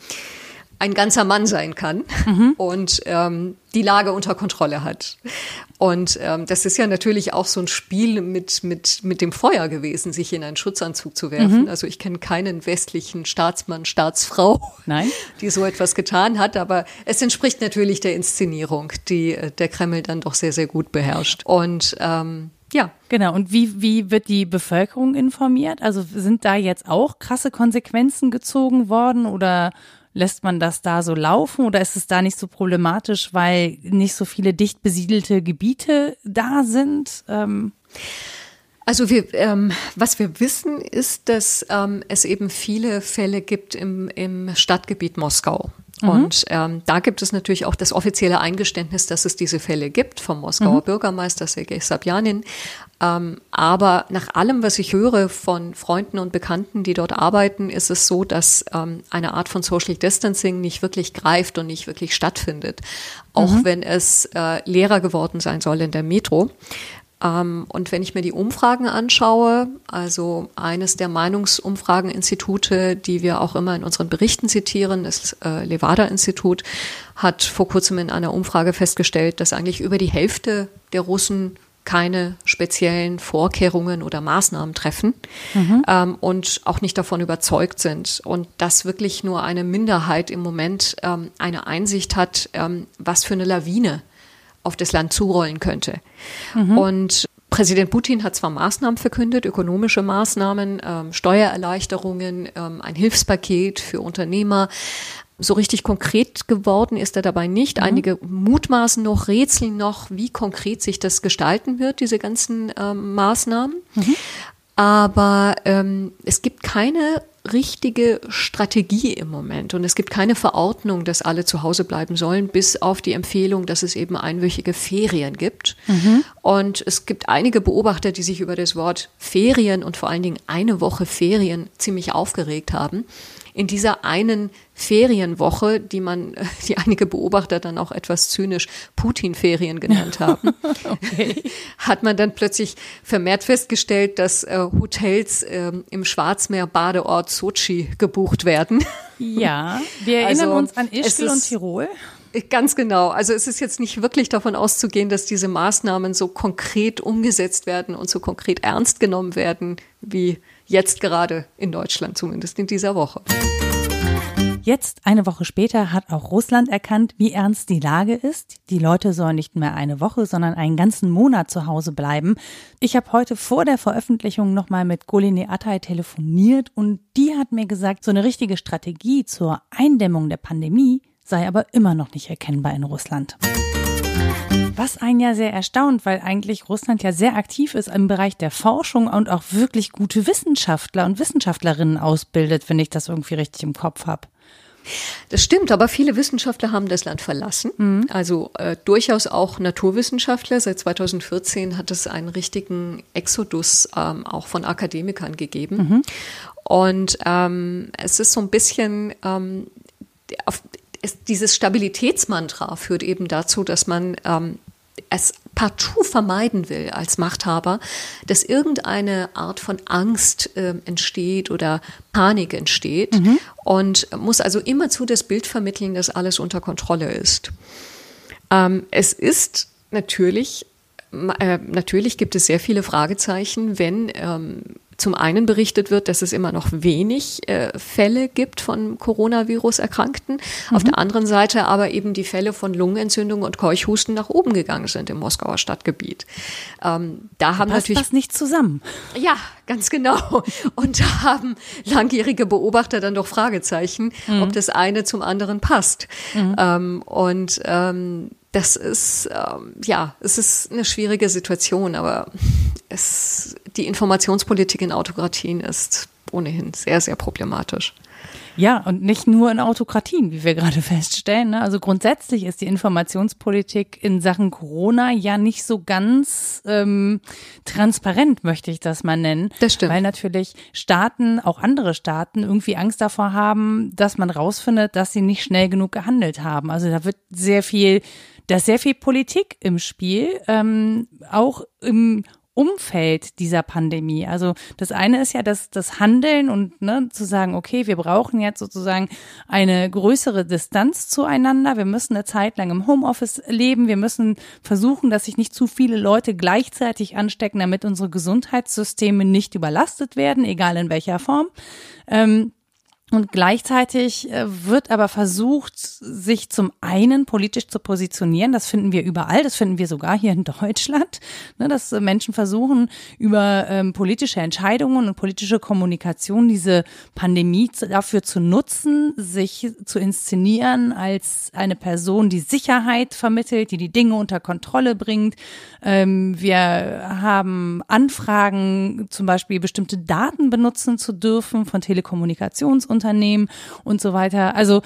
ein ganzer Mann sein kann mhm. und ähm, die Lage unter Kontrolle hat. Und ähm, das ist ja natürlich auch so ein Spiel mit, mit, mit dem Feuer gewesen, sich in einen Schutzanzug zu werfen. Mhm. Also ich kenne keinen westlichen Staatsmann, Staatsfrau, Nein. die so etwas getan hat. Aber es entspricht natürlich der Inszenierung, die äh, der Kreml dann doch sehr, sehr gut beherrscht. Und ähm, ja. Genau. Und wie, wie wird die Bevölkerung informiert? Also sind da jetzt auch krasse Konsequenzen gezogen worden oder Lässt man das da so laufen oder ist es da nicht so problematisch, weil nicht so viele dicht besiedelte Gebiete da sind? Ähm also wir, ähm, was wir wissen, ist, dass ähm, es eben viele Fälle gibt im, im Stadtgebiet Moskau. Mhm. Und ähm, da gibt es natürlich auch das offizielle Eingeständnis, dass es diese Fälle gibt vom Moskauer mhm. Bürgermeister Sergei Sabjanin. Ähm, aber nach allem, was ich höre von Freunden und Bekannten, die dort arbeiten, ist es so, dass ähm, eine Art von Social Distancing nicht wirklich greift und nicht wirklich stattfindet. Auch mhm. wenn es äh, leerer geworden sein soll in der Metro. Ähm, und wenn ich mir die Umfragen anschaue, also eines der Meinungsumfrageninstitute, die wir auch immer in unseren Berichten zitieren, das äh, Levada-Institut, hat vor kurzem in einer Umfrage festgestellt, dass eigentlich über die Hälfte der Russen keine speziellen Vorkehrungen oder Maßnahmen treffen mhm. ähm, und auch nicht davon überzeugt sind. Und dass wirklich nur eine Minderheit im Moment ähm, eine Einsicht hat, ähm, was für eine Lawine auf das Land zurollen könnte. Mhm. Und Präsident Putin hat zwar Maßnahmen verkündet, ökonomische Maßnahmen, ähm, Steuererleichterungen, ähm, ein Hilfspaket für Unternehmer, so richtig konkret geworden ist er dabei nicht. Mhm. Einige mutmaßen noch, rätseln noch, wie konkret sich das gestalten wird, diese ganzen ähm, Maßnahmen. Mhm. Aber ähm, es gibt keine richtige Strategie im Moment und es gibt keine Verordnung, dass alle zu Hause bleiben sollen, bis auf die Empfehlung, dass es eben einwöchige Ferien gibt. Mhm. Und es gibt einige Beobachter, die sich über das Wort Ferien und vor allen Dingen eine Woche Ferien ziemlich aufgeregt haben in dieser einen Ferienwoche, die man, (laughs) die einige Beobachter dann auch etwas zynisch Putin-Ferien genannt (laughs) haben, okay. (laughs) hat man dann plötzlich vermehrt festgestellt, dass äh, Hotels äh, im Schwarzmeer-Badeort Sochi gebucht werden. Ja, wir erinnern also, uns an Ischgl und Tirol. Ganz genau. Also es ist jetzt nicht wirklich davon auszugehen, dass diese Maßnahmen so konkret umgesetzt werden und so konkret ernst genommen werden, wie Jetzt gerade in Deutschland, zumindest in dieser Woche. Jetzt, eine Woche später, hat auch Russland erkannt, wie ernst die Lage ist. Die Leute sollen nicht mehr eine Woche, sondern einen ganzen Monat zu Hause bleiben. Ich habe heute vor der Veröffentlichung nochmal mit Goline Atay telefoniert und die hat mir gesagt, so eine richtige Strategie zur Eindämmung der Pandemie sei aber immer noch nicht erkennbar in Russland. Was einen ja sehr erstaunt, weil eigentlich Russland ja sehr aktiv ist im Bereich der Forschung und auch wirklich gute Wissenschaftler und Wissenschaftlerinnen ausbildet, wenn ich das irgendwie richtig im Kopf habe. Das stimmt, aber viele Wissenschaftler haben das Land verlassen. Mhm. Also äh, durchaus auch Naturwissenschaftler. Seit 2014 hat es einen richtigen Exodus ähm, auch von Akademikern gegeben. Mhm. Und ähm, es ist so ein bisschen ähm, auf, es, dieses Stabilitätsmantra führt eben dazu, dass man ähm, es partout vermeiden will als Machthaber, dass irgendeine Art von Angst äh, entsteht oder Panik entsteht mhm. und muss also immerzu das Bild vermitteln, dass alles unter Kontrolle ist. Ähm, es ist natürlich, äh, natürlich gibt es sehr viele Fragezeichen, wenn ähm, zum einen berichtet wird, dass es immer noch wenig äh, Fälle gibt von Coronavirus-Erkrankten. Mhm. Auf der anderen Seite aber eben die Fälle von Lungenentzündung und Keuchhusten nach oben gegangen sind im Moskauer Stadtgebiet. Ähm, da haben Passt natürlich das nicht zusammen. Ja, ganz genau. Und da haben langjährige Beobachter dann doch Fragezeichen, mhm. ob das eine zum anderen passt. Mhm. Ähm, und ähm, das ist, ähm, ja, es ist eine schwierige Situation, aber es, die Informationspolitik in Autokratien ist ohnehin sehr, sehr problematisch. Ja, und nicht nur in Autokratien, wie wir gerade (laughs) feststellen. Ne? Also grundsätzlich ist die Informationspolitik in Sachen Corona ja nicht so ganz ähm, transparent, möchte ich das mal nennen. Das stimmt. Weil natürlich Staaten, auch andere Staaten, irgendwie Angst davor haben, dass man rausfindet, dass sie nicht schnell genug gehandelt haben. Also da wird sehr viel, da ist sehr viel Politik im Spiel, ähm, auch im Umfeld dieser Pandemie. Also das eine ist ja das, das Handeln und ne, zu sagen, okay, wir brauchen jetzt sozusagen eine größere Distanz zueinander. Wir müssen eine Zeit lang im Homeoffice leben. Wir müssen versuchen, dass sich nicht zu viele Leute gleichzeitig anstecken, damit unsere Gesundheitssysteme nicht überlastet werden, egal in welcher Form. Ähm, und gleichzeitig äh, wird aber versucht, sich zum einen politisch zu positionieren. Das finden wir überall. Das finden wir sogar hier in Deutschland, ne, dass Menschen versuchen, über ähm, politische Entscheidungen und politische Kommunikation diese Pandemie dafür zu nutzen, sich zu inszenieren als eine Person, die Sicherheit vermittelt, die die Dinge unter Kontrolle bringt. Ähm, wir haben Anfragen, zum Beispiel bestimmte Daten benutzen zu dürfen von Telekommunikationsunternehmen Unternehmen und so weiter. Also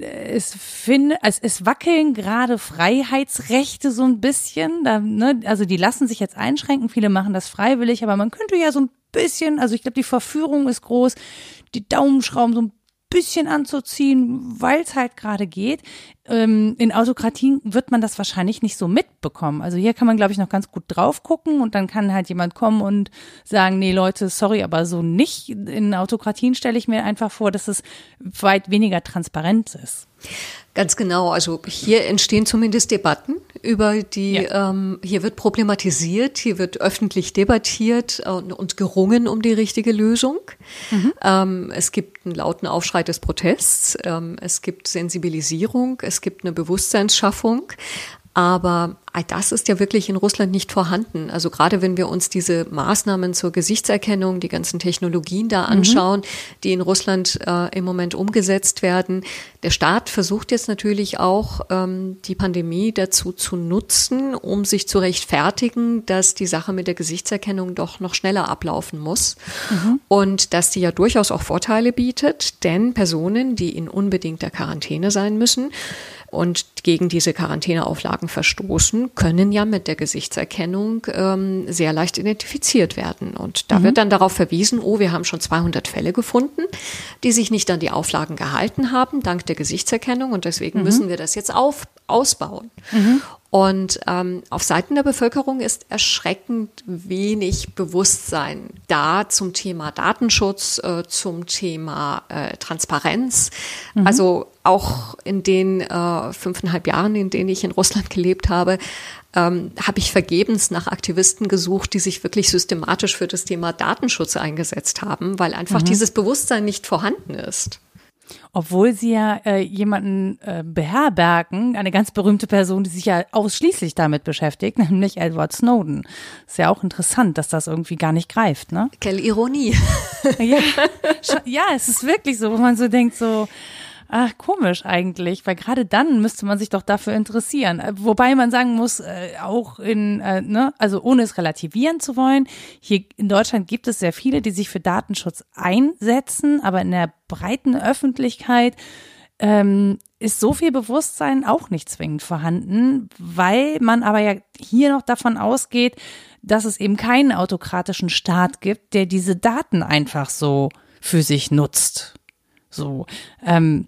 es finde, es, es wackeln gerade Freiheitsrechte so ein bisschen. Da, ne, also die lassen sich jetzt einschränken. Viele machen das freiwillig, aber man könnte ja so ein bisschen, also ich glaube, die Verführung ist groß, die Daumenschrauben so ein bisschen anzuziehen, weil es halt gerade geht. Ähm, in Autokratien wird man das wahrscheinlich nicht so mitbekommen. Also hier kann man, glaube ich, noch ganz gut drauf gucken und dann kann halt jemand kommen und sagen, nee Leute, sorry, aber so nicht. In Autokratien stelle ich mir einfach vor, dass es weit weniger transparent ist. Ganz genau. Also hier entstehen zumindest Debatten über die, ja. ähm, hier wird problematisiert, hier wird öffentlich debattiert und, und gerungen um die richtige Lösung. Mhm. Ähm, es gibt einen lauten Aufschrei des Protests, ähm, es gibt Sensibilisierung, es gibt eine Bewusstseinsschaffung. Aber das ist ja wirklich in Russland nicht vorhanden. Also gerade wenn wir uns diese Maßnahmen zur Gesichtserkennung, die ganzen Technologien da mhm. anschauen, mhm. die in Russland äh, im Moment umgesetzt werden. Der Staat versucht jetzt natürlich auch, ähm, die Pandemie dazu zu nutzen, um sich zu rechtfertigen, dass die Sache mit der Gesichtserkennung doch noch schneller ablaufen muss. Mhm. Und dass die ja durchaus auch Vorteile bietet, denn Personen, die in unbedingter Quarantäne sein müssen, und gegen diese Quarantäneauflagen verstoßen, können ja mit der Gesichtserkennung ähm, sehr leicht identifiziert werden. Und da mhm. wird dann darauf verwiesen, oh, wir haben schon 200 Fälle gefunden, die sich nicht an die Auflagen gehalten haben, dank der Gesichtserkennung. Und deswegen mhm. müssen wir das jetzt auf, ausbauen. Mhm. Und ähm, auf Seiten der Bevölkerung ist erschreckend wenig Bewusstsein da zum Thema Datenschutz, äh, zum Thema äh, Transparenz. Mhm. Also auch in den äh, fünfeinhalb Jahren, in denen ich in Russland gelebt habe, ähm, habe ich vergebens nach Aktivisten gesucht, die sich wirklich systematisch für das Thema Datenschutz eingesetzt haben, weil einfach mhm. dieses Bewusstsein nicht vorhanden ist. Obwohl sie ja äh, jemanden äh, beherbergen, eine ganz berühmte Person, die sich ja ausschließlich damit beschäftigt, (laughs) nämlich Edward Snowden. Ist ja auch interessant, dass das irgendwie gar nicht greift, ne? Quelle Ironie. ja, (laughs) ja, es ist wirklich so, wo man so denkt, so, Ach, komisch eigentlich, weil gerade dann müsste man sich doch dafür interessieren. Äh, wobei man sagen muss, äh, auch in, äh, ne, also ohne es relativieren zu wollen, hier in Deutschland gibt es sehr viele, die sich für Datenschutz einsetzen, aber in der breiten Öffentlichkeit ähm, ist so viel Bewusstsein auch nicht zwingend vorhanden, weil man aber ja hier noch davon ausgeht, dass es eben keinen autokratischen Staat gibt, der diese Daten einfach so für sich nutzt. So, ähm,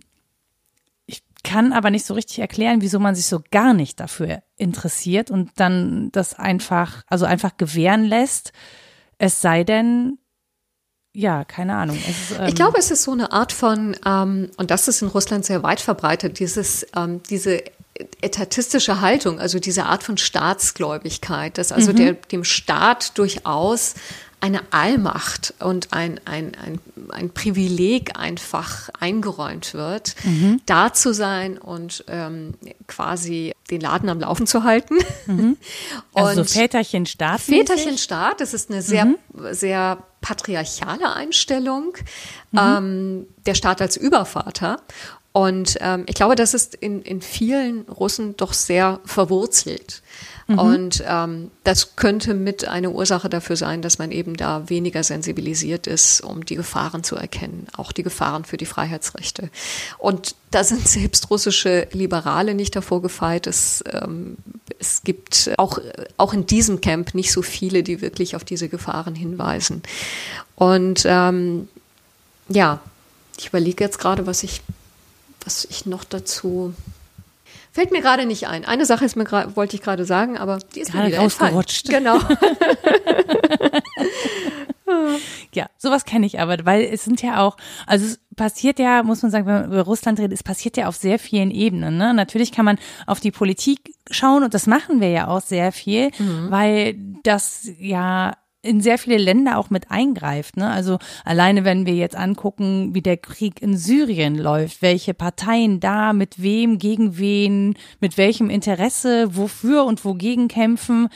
kann aber nicht so richtig erklären, wieso man sich so gar nicht dafür interessiert und dann das einfach, also einfach gewähren lässt. Es sei denn, ja, keine Ahnung. Ist, ähm ich glaube, es ist so eine Art von, ähm, und das ist in Russland sehr weit verbreitet, dieses, ähm, diese etatistische Haltung, also diese Art von Staatsgläubigkeit, dass also mhm. der, dem Staat durchaus eine Allmacht und ein, ein, ein, ein Privileg einfach eingeräumt wird, mhm. da zu sein und ähm, quasi den Laden am Laufen zu halten. Mhm. (laughs) Also und Väterchen Staat. Väterchen Staat, das ist eine sehr, mhm. sehr patriarchale Einstellung. Mhm. Ähm, der Staat als Übervater. Und ähm, ich glaube, das ist in, in vielen Russen doch sehr verwurzelt. Mhm. Und ähm, das könnte mit eine Ursache dafür sein, dass man eben da weniger sensibilisiert ist, um die Gefahren zu erkennen, auch die Gefahren für die Freiheitsrechte. Und da sind (laughs) selbst russische Liberale nicht davor gefeit. Es, ähm, es gibt auch, auch in diesem Camp nicht so viele, die wirklich auf diese Gefahren hinweisen. Und ähm, ja, ich überlege jetzt gerade, was ich, was ich noch dazu Fällt mir gerade nicht ein. Eine Sache ist mir wollte ich gerade sagen, aber die ist gerade mir wieder rausgerutscht. Genau. (laughs) (laughs) ja, sowas kenne ich aber, weil es sind ja auch, also es passiert ja, muss man sagen, wenn man über Russland redet, es passiert ja auf sehr vielen Ebenen. Ne? Natürlich kann man auf die Politik schauen und das machen wir ja auch sehr viel, mhm. weil das ja in sehr viele Länder auch mit eingreift. Ne? Also alleine, wenn wir jetzt angucken, wie der Krieg in Syrien läuft, welche Parteien da mit wem, gegen wen, mit welchem Interesse, wofür und wogegen kämpfen,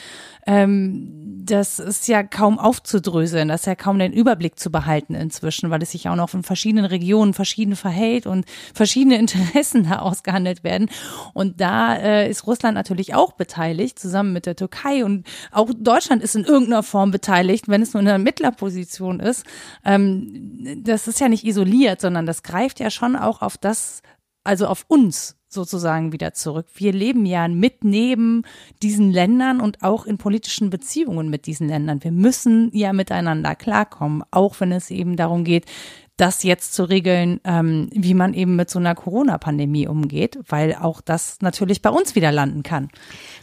ähm, das ist ja kaum aufzudröseln, das ist ja kaum den Überblick zu behalten inzwischen, weil es sich auch noch in verschiedenen Regionen verschieden verhält und verschiedene (laughs) Interessen da ausgehandelt werden. Und da äh, ist Russland natürlich auch beteiligt, zusammen mit der Türkei und auch Deutschland ist in irgendeiner Form beteiligt, wenn es nur in einer Mittlerposition ist. Ähm, das ist ja nicht isoliert, sondern das greift ja schon auch auf das, also auf uns sozusagen wieder zurück. Wir leben ja mit neben diesen Ländern und auch in politischen Beziehungen mit diesen Ländern. Wir müssen ja miteinander klarkommen, auch wenn es eben darum geht, das jetzt zu regeln, ähm, wie man eben mit so einer Corona-Pandemie umgeht, weil auch das natürlich bei uns wieder landen kann.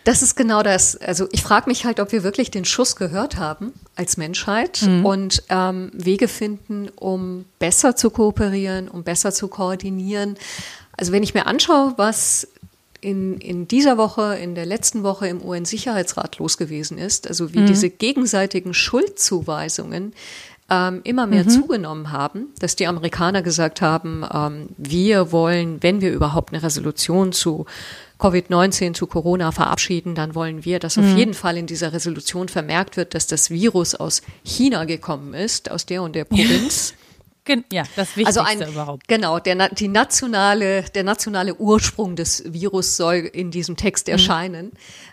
Das ist genau das. Also ich frage mich halt, ob wir wirklich den Schuss gehört haben als Menschheit mhm. und ähm, Wege finden, um besser zu kooperieren, um besser zu koordinieren, also wenn ich mir anschaue, was in, in dieser Woche, in der letzten Woche im UN-Sicherheitsrat los gewesen ist, also wie mhm. diese gegenseitigen Schuldzuweisungen ähm, immer mehr mhm. zugenommen haben, dass die Amerikaner gesagt haben, ähm, wir wollen, wenn wir überhaupt eine Resolution zu Covid-19 zu Corona verabschieden, dann wollen wir, dass mhm. auf jeden Fall in dieser Resolution vermerkt wird, dass das Virus aus China gekommen ist, aus der und der Provinz. Ja, das Wichtigste also ein, überhaupt. Genau, der, die nationale, der nationale Ursprung des Virus soll in diesem Text mhm. erscheinen. Mhm.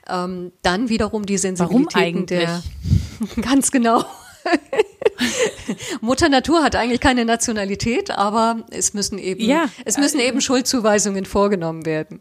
Ähm, dann wiederum die Sensibilitäten der, (laughs) ganz genau. (laughs) Mutter Natur hat eigentlich keine Nationalität, aber es müssen eben, ja. es müssen eben Schuldzuweisungen vorgenommen werden.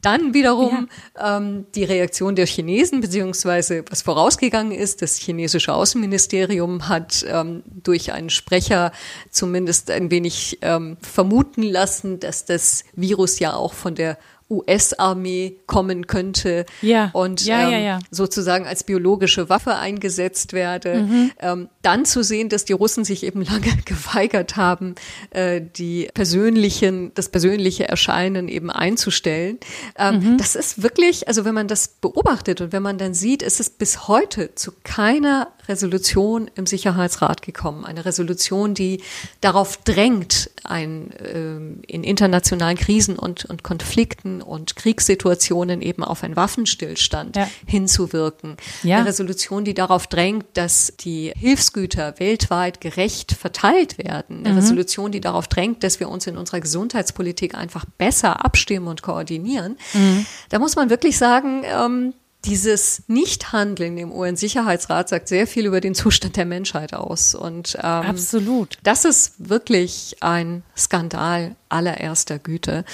Dann wiederum ja. ähm, die Reaktion der Chinesen, beziehungsweise was vorausgegangen ist, das chinesische Außenministerium hat ähm, durch einen Sprecher zumindest ein wenig ähm, vermuten lassen, dass das Virus ja auch von der US-Armee kommen könnte ja. und ja, ähm, ja, sozusagen als biologische Waffe eingesetzt werde. Mhm. Ähm, dann zu sehen, dass die Russen sich eben (laughs) lange geweigert haben, äh, die persönlichen, das persönliche Erscheinen eben einzustellen. Ähm, mhm. Das ist wirklich, also wenn man das beobachtet und wenn man dann sieht, ist es bis heute zu keiner Resolution im Sicherheitsrat gekommen. Eine Resolution, die darauf drängt, ein, äh, in internationalen Krisen und, und Konflikten und Kriegssituationen eben auf einen Waffenstillstand ja. hinzuwirken. Ja. Eine Resolution, die darauf drängt, dass die Hilfsgüter weltweit gerecht verteilt werden. Eine mhm. Resolution, die darauf drängt, dass wir uns in unserer Gesundheitspolitik einfach besser abstimmen und koordinieren. Mhm. Da muss man wirklich sagen, ähm, dieses Nichthandeln im UN-Sicherheitsrat sagt sehr viel über den Zustand der Menschheit aus. Und ähm, absolut. Das ist wirklich ein Skandal allererster Güte.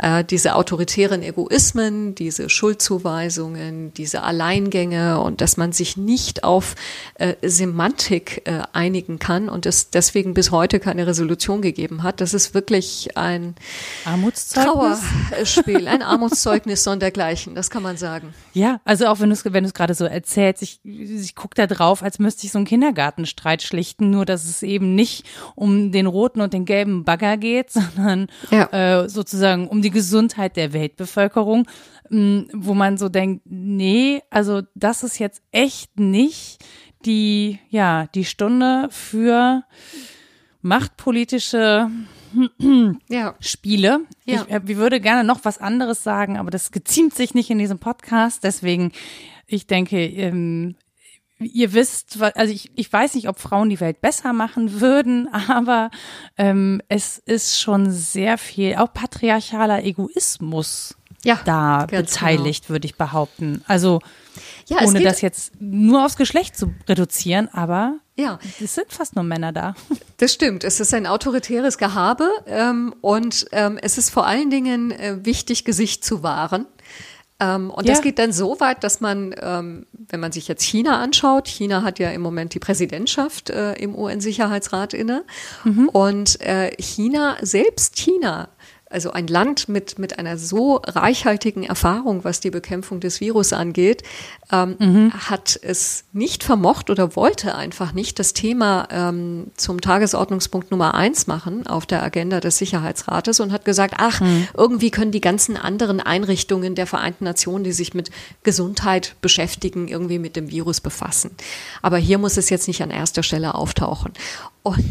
Äh, diese autoritären Egoismen, diese Schuldzuweisungen, diese Alleingänge und dass man sich nicht auf äh, Semantik äh, einigen kann und es deswegen bis heute keine Resolution gegeben hat, das ist wirklich ein Armutszeugnis? Trauerspiel, ein (laughs) Armutszeugnis sondergleichen, das kann man sagen. Ja, also auch wenn du es wenn du es gerade so erzählst, ich, ich gucke da drauf, als müsste ich so einen Kindergartenstreit schlichten, nur dass es eben nicht um den roten und den gelben Bagger geht, (laughs) sondern ja. äh, sozusagen um die Gesundheit der Weltbevölkerung, mh, mm, wo man so denkt, nee, also das ist jetzt echt nicht die, ja, die Stunde für machtpolitische (clears throat) ja. Spiele. Ja. Ich, äh, ich würde gerne noch was anderes sagen, aber das geziemt sich nicht in diesem Podcast. Deswegen, ich denke, ähm, ihr wisst, also ich, ich weiß nicht, ob Frauen die Welt besser machen würden, (laughs) aber ähm, es ist schon sehr viel, auch patriarchaler Egoismus ja, da beteiligt, genau. würde ich behaupten. Also ja, ohne das jetzt nur aufs Geschlecht zu reduzieren, aber ja. es sind fast nur Männer da. (laughs) Das stimmt. Es ist ein autoritäres Gehabe ähm, und ähm, es ist vor allen Dingen äh, wichtig, Gesicht zu wahren. Ähm, und ja. das geht dann so weit, dass man, ähm, wenn man sich jetzt China anschaut, China hat ja im Moment die Präsidentschaft äh, im UN-Sicherheitsrat inne. Mhm. Und äh, China, selbst China also ein Land mit, mit einer so reichhaltigen Erfahrung, was die Bekämpfung des Virus angeht, ähm, mhm. hat es nicht vermocht oder wollte einfach nicht das Thema ähm, zum Tagesordnungspunkt Nummer eins machen auf der Agenda des Sicherheitsrates und hat gesagt, ach, mhm. irgendwie können die ganzen anderen Einrichtungen der Vereinten Nationen, die sich mit Gesundheit beschäftigen, irgendwie mit dem Virus befassen. Aber hier muss es jetzt nicht an erster Stelle auftauchen. Und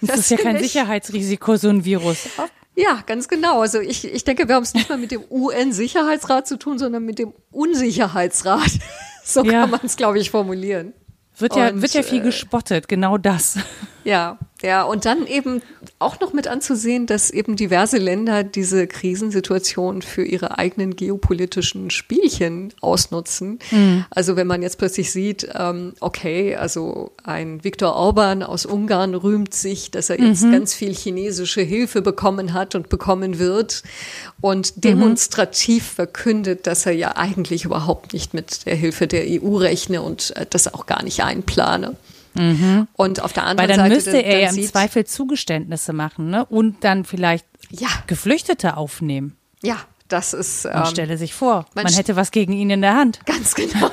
das, das ist ja kein Sicherheitsrisiko, so ein Virus. Ja, ganz genau. Also ich, ich denke, wir haben es nicht mal mit dem UN-Sicherheitsrat zu tun, sondern mit dem Unsicherheitsrat. (laughs) So ja. kann man es, glaube ich, formulieren. Wird ja, und, wird ja viel äh, gespottet, genau das. Ja, ja, und dann eben auch noch mit anzusehen, dass eben diverse Länder diese Krisensituation für ihre eigenen geopolitischen Spielchen ausnutzen. Mhm. Also wenn man jetzt plötzlich sieht, ähm, okay, also ein Viktor Orban aus Ungarn rühmt sich, dass er jetzt mhm. ganz viel chinesische Hilfe bekommen hat und bekommen wird und mhm. demonstrativ mhm. verkündet, dass er ja eigentlich überhaupt nicht mit der Hilfe der EU rechne und äh, das auch gar nicht einplane. Mhm. Und auf der anderen Weil dann Seite. müsste er ja im Zweifel Zugeständnisse machen, ne? Und dann vielleicht ja. Geflüchtete aufnehmen. Ja, das ist. Man ähm, stelle sich vor, man, man, hätte was gegen ihn in der Hand. Ganz (laughs) genau.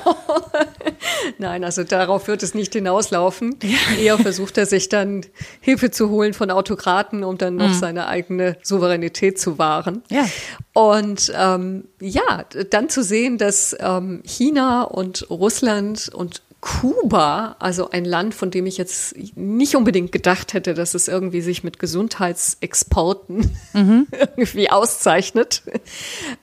Nein, also darauf wird es nicht hinauslaufen. Ja. Eher versucht er sich dann Hilfe zu holen von Autokraten, um dann noch mhm. seine eigene Souveränität zu wahren. Ja. Und ähm, ja, dann zu sehen, dass ähm, China und Russland und Kuba, also ein Land, von dem ich jetzt nicht unbedingt gedacht hätte, dass es irgendwie sich mit Gesundheitsexporten mhm. (laughs) irgendwie auszeichnet,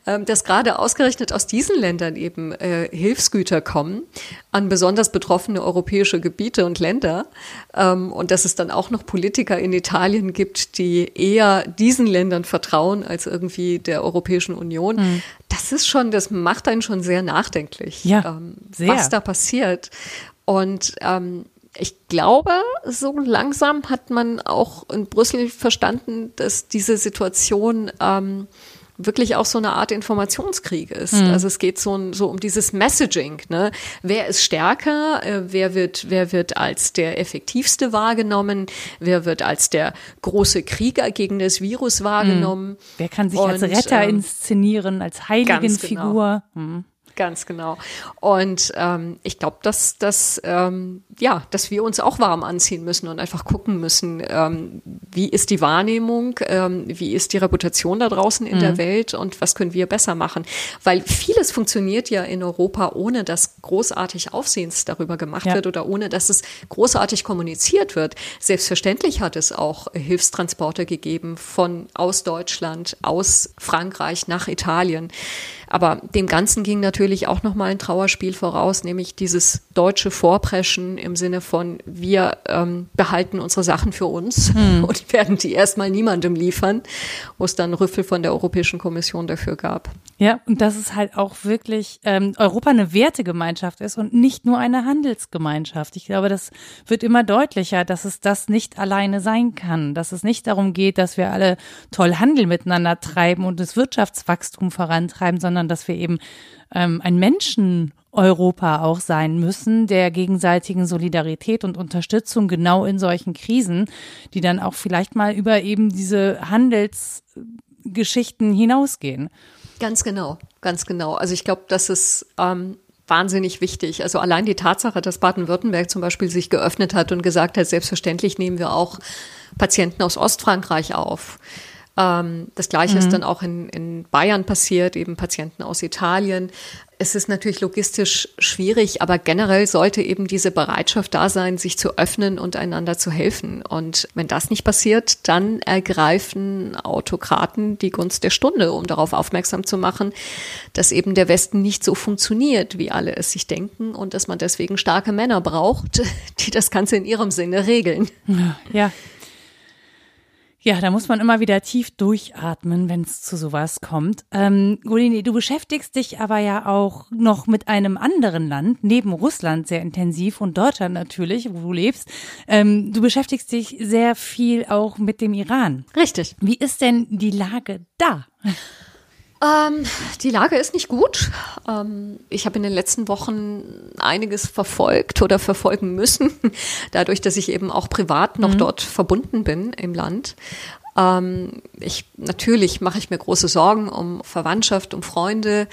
ähm, dass gerade ausgerechnet aus diesen Ländern eben äh, Hilfsgüter kommen an besonders betroffene europäische Gebiete und Länder ähm, und dass es dann auch noch Politiker in Italien gibt, die eher diesen Ländern vertrauen als irgendwie der Europäischen Union. Mhm. Das ist schon, das macht einen schon sehr nachdenklich, ja, ähm, sehr. was da passiert. Und ähm, ich glaube, so langsam hat man auch in Brüssel verstanden, dass diese Situation ähm, wirklich auch so eine Art Informationskrieg ist. Mhm. Also es geht so, so um dieses Messaging. Ne? Wer ist stärker? Äh, wer wird, wer wird als der effektivste wahrgenommen? Wer wird als der große Krieger gegen das Virus wahrgenommen? Mhm. Wer kann sich Und, als Retter ähm, inszenieren, als Heiligenfigur? Genau. Mhm. Ganz genau. Und ähm, ich glaube, dass, dass, ähm, ja, dass wir uns auch warm anziehen müssen und einfach gucken müssen, ähm, wie ist die Wahrnehmung, ähm, wie ist die Reputation da draußen in mhm. der Welt und was können wir besser machen. Weil vieles funktioniert ja in Europa, ohne dass großartig Aufsehens darüber gemacht ja. wird oder ohne dass es großartig kommuniziert wird. Selbstverständlich hat es auch Hilfstransporte gegeben von aus Deutschland, aus Frankreich nach Italien. Aber dem Ganzen ging natürlich auch nochmal ein Trauerspiel voraus, nämlich dieses deutsche Vorpreschen im Sinne von, wir ähm, behalten unsere Sachen für uns hm. (laughs) und werden die erstmal niemandem liefern, wo es dann Rüffel von der Europäischen Kommission dafür gab. Ja, und dass es halt auch wirklich ähm, Europa eine Wertegemeinschaft ist und nicht nur eine Handelsgemeinschaft. Ich glaube, das wird immer deutlicher, dass es das nicht alleine sein kann, dass es nicht darum geht, dass wir alle toll Handel miteinander treiben und das Wirtschaftswachstum vorantreiben, sondern sondern dass wir eben ähm, ein Menschen Europa auch sein müssen, der gegenseitigen Solidarität und Unterstützung genau in solchen Krisen, die dann auch vielleicht mal über eben diese Handelsgeschichten hinausgehen. Ganz genau, ganz genau. Also ich glaube, das ist ähm, wahnsinnig wichtig. Also allein die Tatsache, dass Baden-Württemberg zum Beispiel sich geöffnet hat und gesagt hat, selbstverständlich nehmen wir auch Patienten aus Ostfrankreich auf. Ähm, das Gleiche mhm. ist dann auch in, in Bayern passiert, eben Patienten aus Italien. es ist natürlich logistisch schwierig, aber generell sollte eben diese Bereitschaft da sein, sich zu öffnen und einander zu helfen. Und wenn das nicht passiert, dann ergreifen Autokraten die Gunst der Stunde, um darauf aufmerksam zu machen, dass eben der Westen nicht so funktioniert, wie alle es sich denken und dass man deswegen starke Männer braucht, (laughs) die das Ganze in ihrem Sinne regeln. Ja, ja, da muss man immer wieder tief durchatmen, wenn es zu sowas kommt. Ähm, Golini, du beschäftigst dich aber ja auch noch mit einem anderen Land, neben Russland sehr intensiv und Deutschland natürlich, wo du lebst. Ähm, du beschäftigst dich sehr viel auch mit dem Iran. Richtig. Wie ist denn die Lage da? Ähm, die Lage ist nicht gut. Ähm, ich habe in den letzten Wochen einiges verfolgt oder verfolgen müssen, (laughs) dadurch, dass ich eben auch privat noch mhm. dort verbunden bin im Land. Ähm, ich natürlich mache ich mir große Sorgen um Verwandtschaft, um Freunde.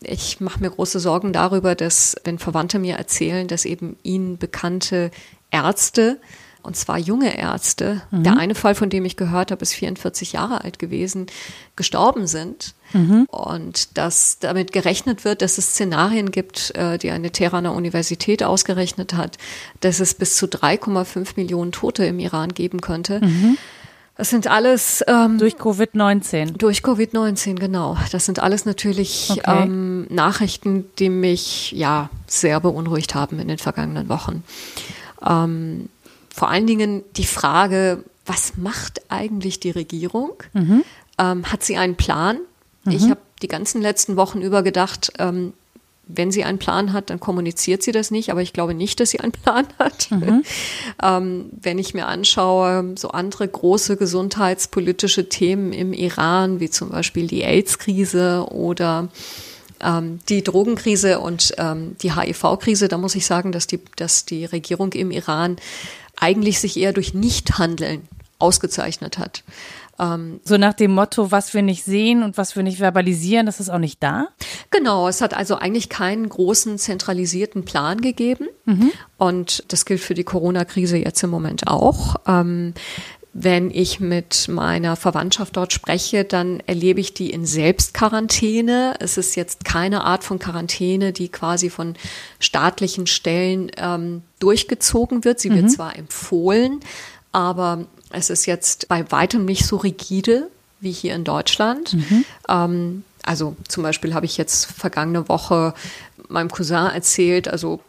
Ich mache mir große Sorgen darüber, dass wenn Verwandte mir erzählen, dass eben ihnen bekannte Ärzte und zwar junge Ärzte. Mhm. Der eine Fall, von dem ich gehört habe, ist 44 Jahre alt gewesen, gestorben sind. Mhm. Und dass damit gerechnet wird, dass es Szenarien gibt, äh, die eine Tehraner Universität ausgerechnet hat, dass es bis zu 3,5 Millionen Tote im Iran geben könnte. Mhm. Das sind alles ähm, durch Covid-19. Durch Covid-19, genau. Das sind alles natürlich okay. ähm, Nachrichten, die mich ja sehr beunruhigt haben in den vergangenen Wochen. Ähm, vor allen Dingen die Frage, was macht eigentlich die Regierung? Mhm. Ähm, hat sie einen Plan? Mhm. Ich habe die ganzen letzten Wochen über gedacht, ähm, wenn sie einen Plan hat, dann kommuniziert sie das nicht, aber ich glaube nicht, dass sie einen Plan (laughs) hat. Mhm. ähm, wenn ich mir anschaue, so andere große gesundheitspolitische Themen im Iran, wie zum Beispiel die AIDS-Krise oder ähm, die Drogenkrise und ähm, die HIV-Krise, da muss ich sagen, dass die, dass die Regierung im Iran eigentlich sich eher durch Nichthandeln ausgezeichnet hat. Ähm, so nach dem Motto, was wir nicht sehen und was wir nicht verbalisieren, das ist auch nicht da? Genau, es hat also eigentlich keinen großen zentralisierten Plan gegeben. Mhm. Und das gilt für die Corona-Krise jetzt im Moment auch. Ähm, wenn ich mit meiner Verwandtschaft dort spreche, dann erlebe ich die in Selbstquarantäne. Es ist jetzt keine Art von Quarantäne, die quasi von staatlichen Stellen ähm, durchgezogen wird. Sie mhm. wird zwar empfohlen, aber es ist jetzt bei weitem nicht so rigide wie hier in Deutschland. Mhm. Ähm, also zum Beispiel habe ich jetzt vergangene Woche meinem Cousin erzählt, also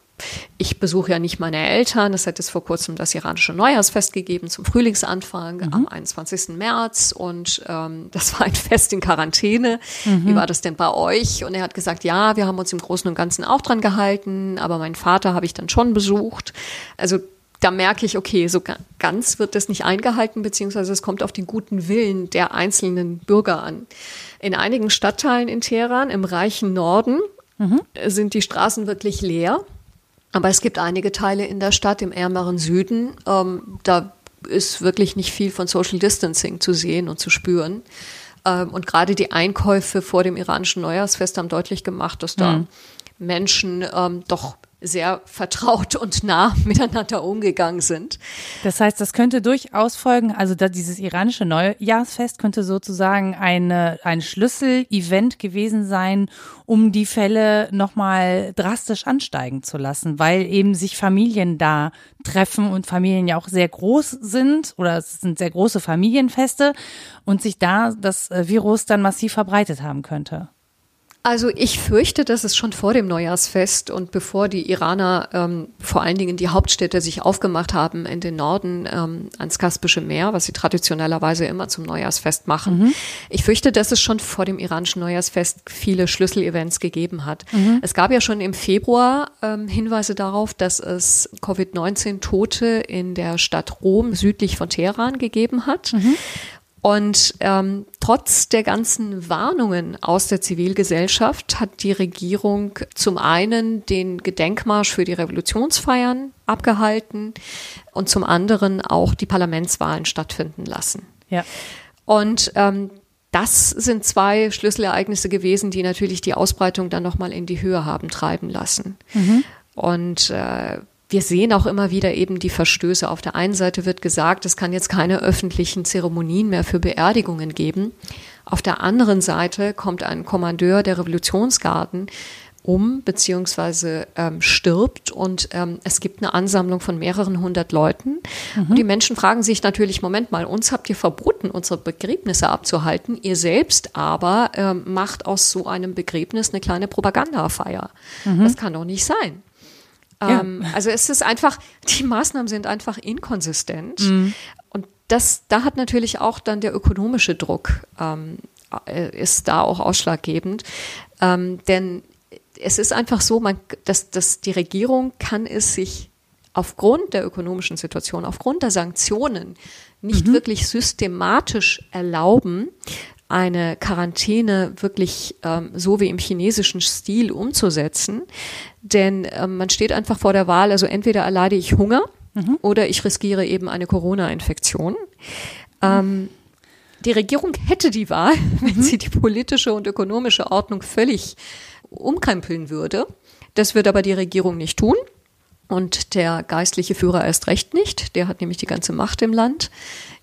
ich besuche ja nicht meine Eltern. Es hat es vor kurzem das iranische Neujahrsfest gegeben zum Frühlingsanfang mhm. am 21. März. Und ähm, (laughs) das war ein Fest in Quarantäne. Mhm. Wie war das denn bei euch? Und er hat gesagt, ja, wir haben uns im Großen und Ganzen auch dran gehalten, aber meinen Vater habe ich dann schon besucht. Also da merke ich, okay, so ganz wird das nicht eingehalten, beziehungsweise es kommt auf den guten Willen der einzelnen Bürger an. In einigen Stadtteilen in Teheran, im reichen Norden, mhm. sind die Straßen wirklich leer. Aber es gibt einige Teile in der Stadt im ärmeren Süden, ähm, da ist wirklich nicht viel von Social Distancing zu sehen und zu spüren. Ähm, und gerade die Einkäufe vor dem iranischen Neujahrsfest haben deutlich gemacht, dass da mhm. Menschen ähm, doch sehr vertraut und nah (laughs) miteinander umgegangen sind. Das heißt, das könnte durchaus folgen, also da dieses iranische Neujahrsfest könnte sozusagen eine, ein Schlüsselevent gewesen sein, um die Fälle nochmal drastisch ansteigen zu lassen, weil eben sich Familien da treffen und Familien ja auch sehr groß sind oder es sind sehr große Familienfeste und sich da das äh, Virus dann massiv verbreitet haben könnte. Also ich fürchte, dass es schon vor dem Neujahrsfest und bevor die Iraner ähm, vor allen Dingen die Hauptstädte sich aufgemacht haben in den Norden ähm, ans Kaspische Meer, was sie traditionellerweise immer zum Neujahrsfest machen, mhm. ich fürchte, dass es schon vor dem iranischen Neujahrsfest viele Schlüsselevents gegeben hat. Mhm. Es gab ja schon im Februar ähm, Hinweise darauf, dass es Covid-19-Tote in der Stadt Rom südlich von Teheran gegeben hat. Mhm. Und ähm, trotz der ganzen Warnungen aus der Zivilgesellschaft hat die Regierung zum einen den Gedenkmarsch für die Revolutionsfeiern abgehalten und zum anderen auch die Parlamentswahlen stattfinden lassen. Ja. Und ähm, das sind zwei Schlüsselereignisse gewesen, die natürlich die Ausbreitung dann nochmal in die Höhe haben treiben lassen. Mhm. Und äh, wir sehen auch immer wieder eben die Verstöße. Auf der einen Seite wird gesagt, es kann jetzt keine öffentlichen Zeremonien mehr für Beerdigungen geben. Auf der anderen Seite kommt ein Kommandeur der Revolutionsgarden um beziehungsweise ähm, stirbt und ähm, es gibt eine Ansammlung von mehreren hundert Leuten. Mhm. Und die Menschen fragen sich natürlich, Moment mal, uns habt ihr verboten, unsere Begräbnisse abzuhalten. Ihr selbst aber ähm, macht aus so einem Begräbnis eine kleine Propagandafeier. Mhm. Das kann doch nicht sein. Ja. Ähm, also es ist einfach, die Maßnahmen sind einfach inkonsistent. Mhm. Und das, da hat natürlich auch dann der ökonomische Druck ähm, äh, ist da auch ausschlaggebend. Ähm, denn es ist einfach so, man, dass, dass die Regierung kann es sich aufgrund der ökonomischen Situation, aufgrund der Sanktionen nicht mhm. wirklich systematisch erlauben, eine Quarantäne wirklich ähm, so wie im chinesischen Stil umzusetzen. Denn ähm, man steht einfach vor der Wahl, also entweder erleide ich Hunger mhm. oder ich riskiere eben eine Corona-Infektion. Ähm, die Regierung hätte die Wahl, (laughs) wenn mhm. sie die politische und ökonomische Ordnung völlig umkrempeln würde. Das wird aber die Regierung nicht tun. Und der geistliche Führer erst recht nicht. Der hat nämlich die ganze Macht im Land.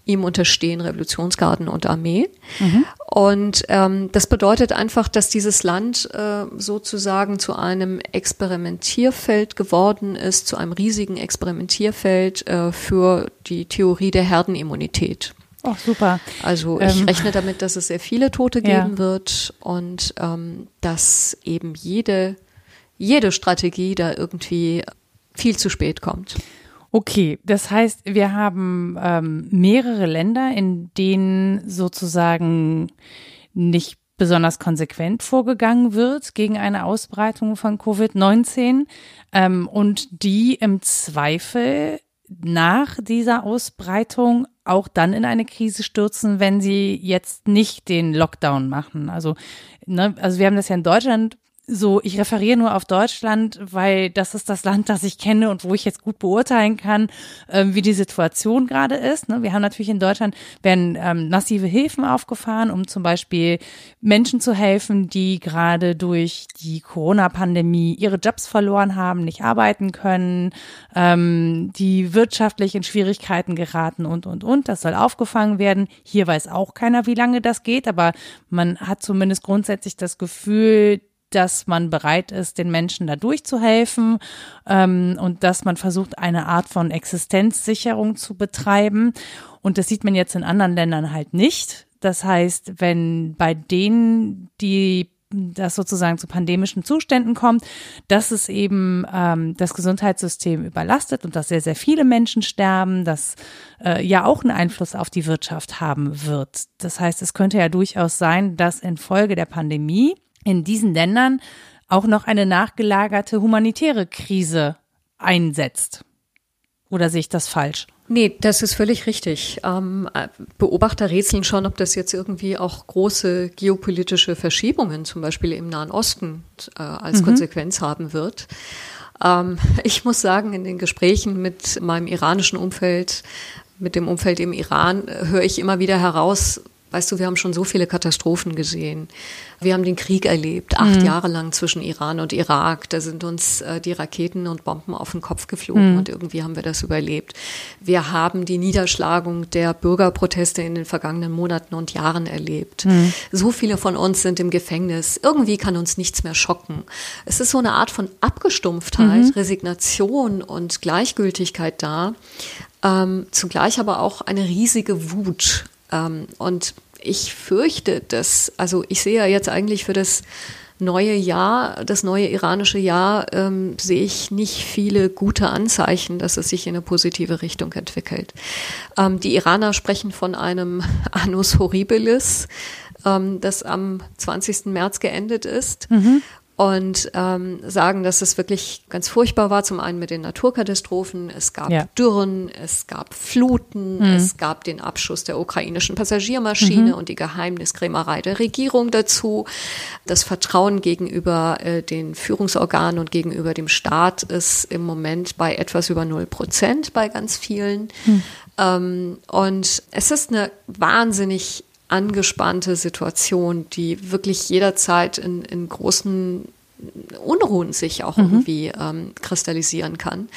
Ihm unterstehen Revolutionsgarden und Armee. Mhm. Und ähm, das bedeutet einfach, dass dieses Land äh, sozusagen zu einem Experimentierfeld geworden ist, zu einem riesigen Experimentierfeld äh, für die Theorie der Herdenimmunität. Oh, super. Also ich ähm, rechne damit, dass es sehr viele Tote geben ja. wird und ähm, dass eben jede, jede Strategie da irgendwie viel zu spät kommt. Okay, das heißt, wir haben ähm, mehrere Länder, in denen sozusagen nicht besonders konsequent vorgegangen wird gegen eine Ausbreitung von Covid-19 ähm, und die im Zweifel nach dieser Ausbreitung auch dann in eine Krise stürzen, wenn sie jetzt nicht den Lockdown machen. Also, ne, also wir haben das ja in Deutschland so, ich referiere nur auf Deutschland, weil das ist das Land, das ich kenne und wo ich jetzt gut beurteilen kann, ähm, wie die Situation gerade ist. Ne? Wir haben natürlich in Deutschland werden ähm, massive Hilfen aufgefahren, um zum Beispiel Menschen zu helfen, die gerade durch die Corona-Pandemie ihre Jobs verloren haben, nicht arbeiten können, ähm, die wirtschaftlich in Schwierigkeiten geraten und, und, und. Das soll aufgefangen werden. Hier weiß auch keiner, wie lange das geht, aber man hat zumindest grundsätzlich das Gefühl, dass man bereit ist, den Menschen da durchzuhelfen ähm, und dass man versucht, eine Art von Existenzsicherung zu betreiben. Und das sieht man jetzt in anderen Ländern halt nicht. Das heißt, wenn bei denen, die das sozusagen zu pandemischen Zuständen kommt, dass es eben ähm, das Gesundheitssystem überlastet und dass sehr, sehr viele Menschen sterben, das äh, ja auch einen Einfluss auf die Wirtschaft haben wird. Das heißt, es könnte ja durchaus sein, dass infolge der Pandemie in diesen Ländern auch noch eine nachgelagerte humanitäre Krise einsetzt. Oder sehe ich das falsch? Nee, das ist völlig richtig. Ähm, Beobachter rätseln schon, ob das jetzt irgendwie auch große geopolitische Verschiebungen, zum Beispiel im Nahen Osten, äh, als mhm. Konsequenz haben wird. Ähm, ich muss sagen, in den Gesprächen mit meinem iranischen Umfeld, mit dem Umfeld im Iran, äh, höre ich immer wieder heraus, Weißt du, wir haben schon so viele Katastrophen gesehen. Wir haben den Krieg erlebt, acht mhm. Jahre lang zwischen Iran und Irak. Da sind uns äh, die Raketen und Bomben auf den Kopf geflogen mhm. und irgendwie haben wir das überlebt. Wir haben die Niederschlagung der Bürgerproteste in den vergangenen Monaten und Jahren erlebt. Mhm. So viele von uns sind im Gefängnis. Irgendwie kann uns nichts mehr schocken. Es ist so eine Art von Abgestumpftheit, mhm. Resignation und Gleichgültigkeit da. Ähm, zugleich aber auch eine riesige Wut ähm, und ich fürchte, dass, also ich sehe ja jetzt eigentlich für das neue Jahr, das neue iranische Jahr, ähm, sehe ich nicht viele gute Anzeichen, dass es sich in eine positive Richtung entwickelt. Ähm, die Iraner sprechen von einem (laughs) Annus Horribilis, ähm, das am 20. März geendet ist. Mhm und ähm, sagen, dass es wirklich ganz furchtbar war. Zum einen mit den Naturkatastrophen, es gab ja. Dürren, es gab Fluten, mhm. es gab den Abschuss der ukrainischen Passagiermaschine mhm. und die Geheimniskrämerei der Regierung dazu. Das Vertrauen gegenüber äh, den Führungsorganen und gegenüber dem Staat ist im Moment bei etwas über null Prozent bei ganz vielen. Mhm. Ähm, und es ist eine wahnsinnig angespannte Situation, die wirklich jederzeit in, in großen Unruhen sich auch mhm. irgendwie ähm, kristallisieren kann.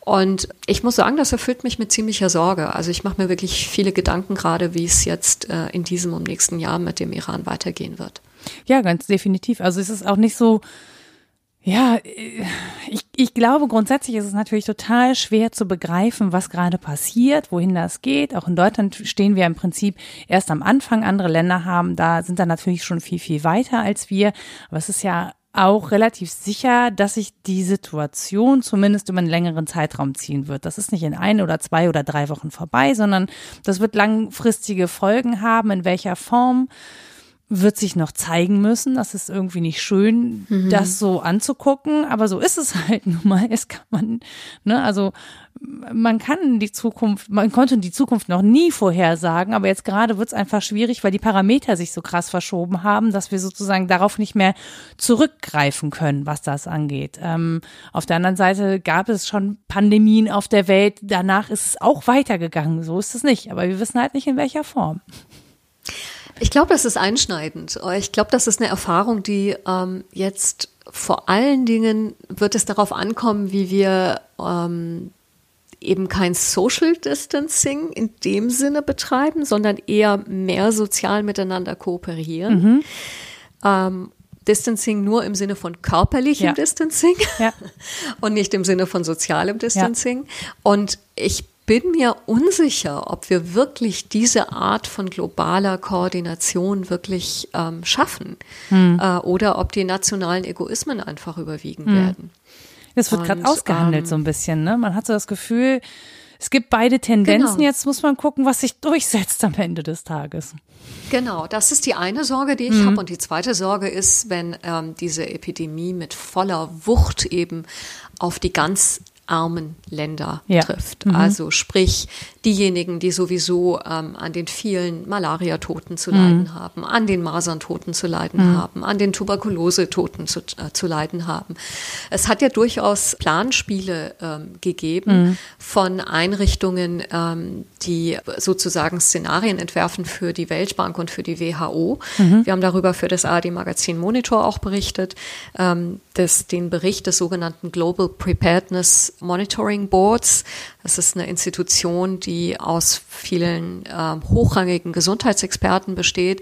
Und ich muss sagen, das erfüllt mich mit ziemlicher Sorge. Also ich mache mir wirklich viele Gedanken gerade, wie es jetzt äh, in diesem und nächsten Jahr mit dem Iran weitergehen wird. Ja, ganz definitiv. Also es ist auch nicht so, Ja, ich, ich glaube, grundsätzlich ist es natürlich total schwer zu begreifen, was gerade passiert, wohin das geht. Auch in Deutschland stehen wir im Prinzip erst am Anfang. Andere Länder haben, da sind da natürlich schon viel, viel weiter als wir. Aber es ist ja auch relativ sicher, dass sich die Situation zumindest über einen längeren Zeitraum ziehen wird. Das ist nicht in ein oder zwei oder drei Wochen vorbei, sondern das wird langfristige Folgen haben. In welcher Form wird sich noch zeigen müssen. Das ist irgendwie nicht schön, mhm. das so anzugucken, aber so ist es (laughs) halt nun mal. Es kann man, ne, also man kann die Zukunft, man konnte die Zukunft noch nie vorhersagen, aber jetzt gerade wird es einfach schwierig, weil die Parameter sich so krass verschoben haben, dass wir sozusagen darauf nicht mehr zurückgreifen können, was das angeht. Ähm, auf der anderen Seite gab es schon Pandemien auf der Welt, danach ist es auch weitergegangen, so ist es nicht, aber wir wissen halt nicht in welcher Form. Ich glaube, das ist einschneidend. Ich glaube, das ist eine Erfahrung, die ähm, jetzt vor allen Dingen wird es darauf ankommen, wie wir ähm, eben kein Social Distancing in dem Sinne betreiben, sondern eher mehr sozial miteinander kooperieren. Mhm. Ähm, Distancing nur im Sinne von körperlichem ja. Distancing ja. (laughs) und nicht im Sinne von sozialem Distancing. Ja. Und ich bin mir unsicher, ob wir wirklich diese Art von globaler Koordination wirklich ähm, schaffen hm. äh, oder ob die nationalen Egoismen einfach überwiegen hm. werden. Das wird gerade ausgehandelt ähm, so ein bisschen. Ne? Man hat so das Gefühl, es gibt beide Tendenzen. Genau. Jetzt muss man gucken, was sich durchsetzt am Ende des Tages. Genau, das ist die eine Sorge, die ich mhm. habe. Und die zweite Sorge ist, wenn ähm, diese Epidemie mit voller Wucht eben auf die ganz armen Länder ja. trifft. Mhm. Also sprich diejenigen, die sowieso ähm, an den vielen Malariatoten zu mhm. leiden haben, an den Maserntoten zu leiden mhm. haben, an den Tuberkulosetoten zu, äh, zu leiden haben. Es hat ja durchaus Planspiele ähm, gegeben mhm. von Einrichtungen, ähm, die sozusagen Szenarien entwerfen für die Weltbank und für die WHO. Mhm. Wir haben darüber für das ARD-Magazin Monitor auch berichtet, ähm, das, den Bericht des sogenannten Global Preparedness Monitoring Boards. Das ist eine Institution, die aus vielen äh, hochrangigen Gesundheitsexperten besteht.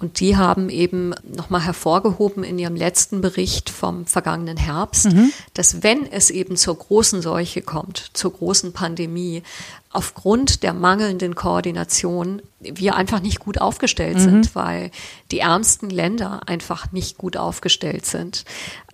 Und die haben eben nochmal hervorgehoben in ihrem letzten Bericht vom vergangenen Herbst, mhm. dass wenn es eben zur großen Seuche kommt, zur großen Pandemie, aufgrund der mangelnden Koordination wir einfach nicht gut aufgestellt mhm. sind, weil die ärmsten Länder einfach nicht gut aufgestellt sind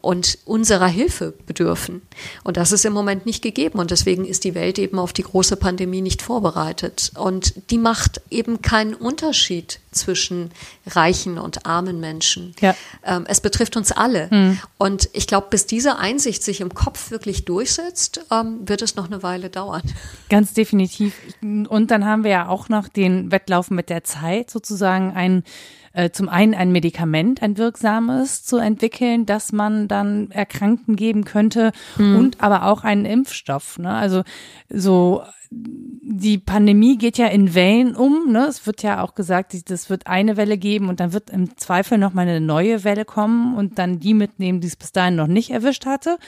und unserer Hilfe bedürfen. Und das ist im Moment nicht gegeben. Und deswegen ist die Welt eben auf die große Pandemie nicht vorbereitet. Und die macht eben keinen Unterschied zwischen reichen und armen Menschen. Ja. Ähm, es betrifft uns alle. Mhm. Und ich glaube, bis diese Einsicht sich im Kopf wirklich durchsetzt, ähm, wird es noch eine Weile dauern. Ganz definitiv. Und dann haben wir ja auch noch den Wettlauf mit der Zeit, sozusagen ein äh, zum einen ein Medikament, ein wirksames zu entwickeln, das man dann Erkrankten geben könnte mhm. und aber auch einen Impfstoff. Ne? Also so die Pandemie geht ja in Wellen um. Ne? Es wird ja auch gesagt, das wird eine Welle geben und dann wird im Zweifel noch mal eine neue Welle kommen und dann die mitnehmen, die es bis dahin noch nicht erwischt hatte.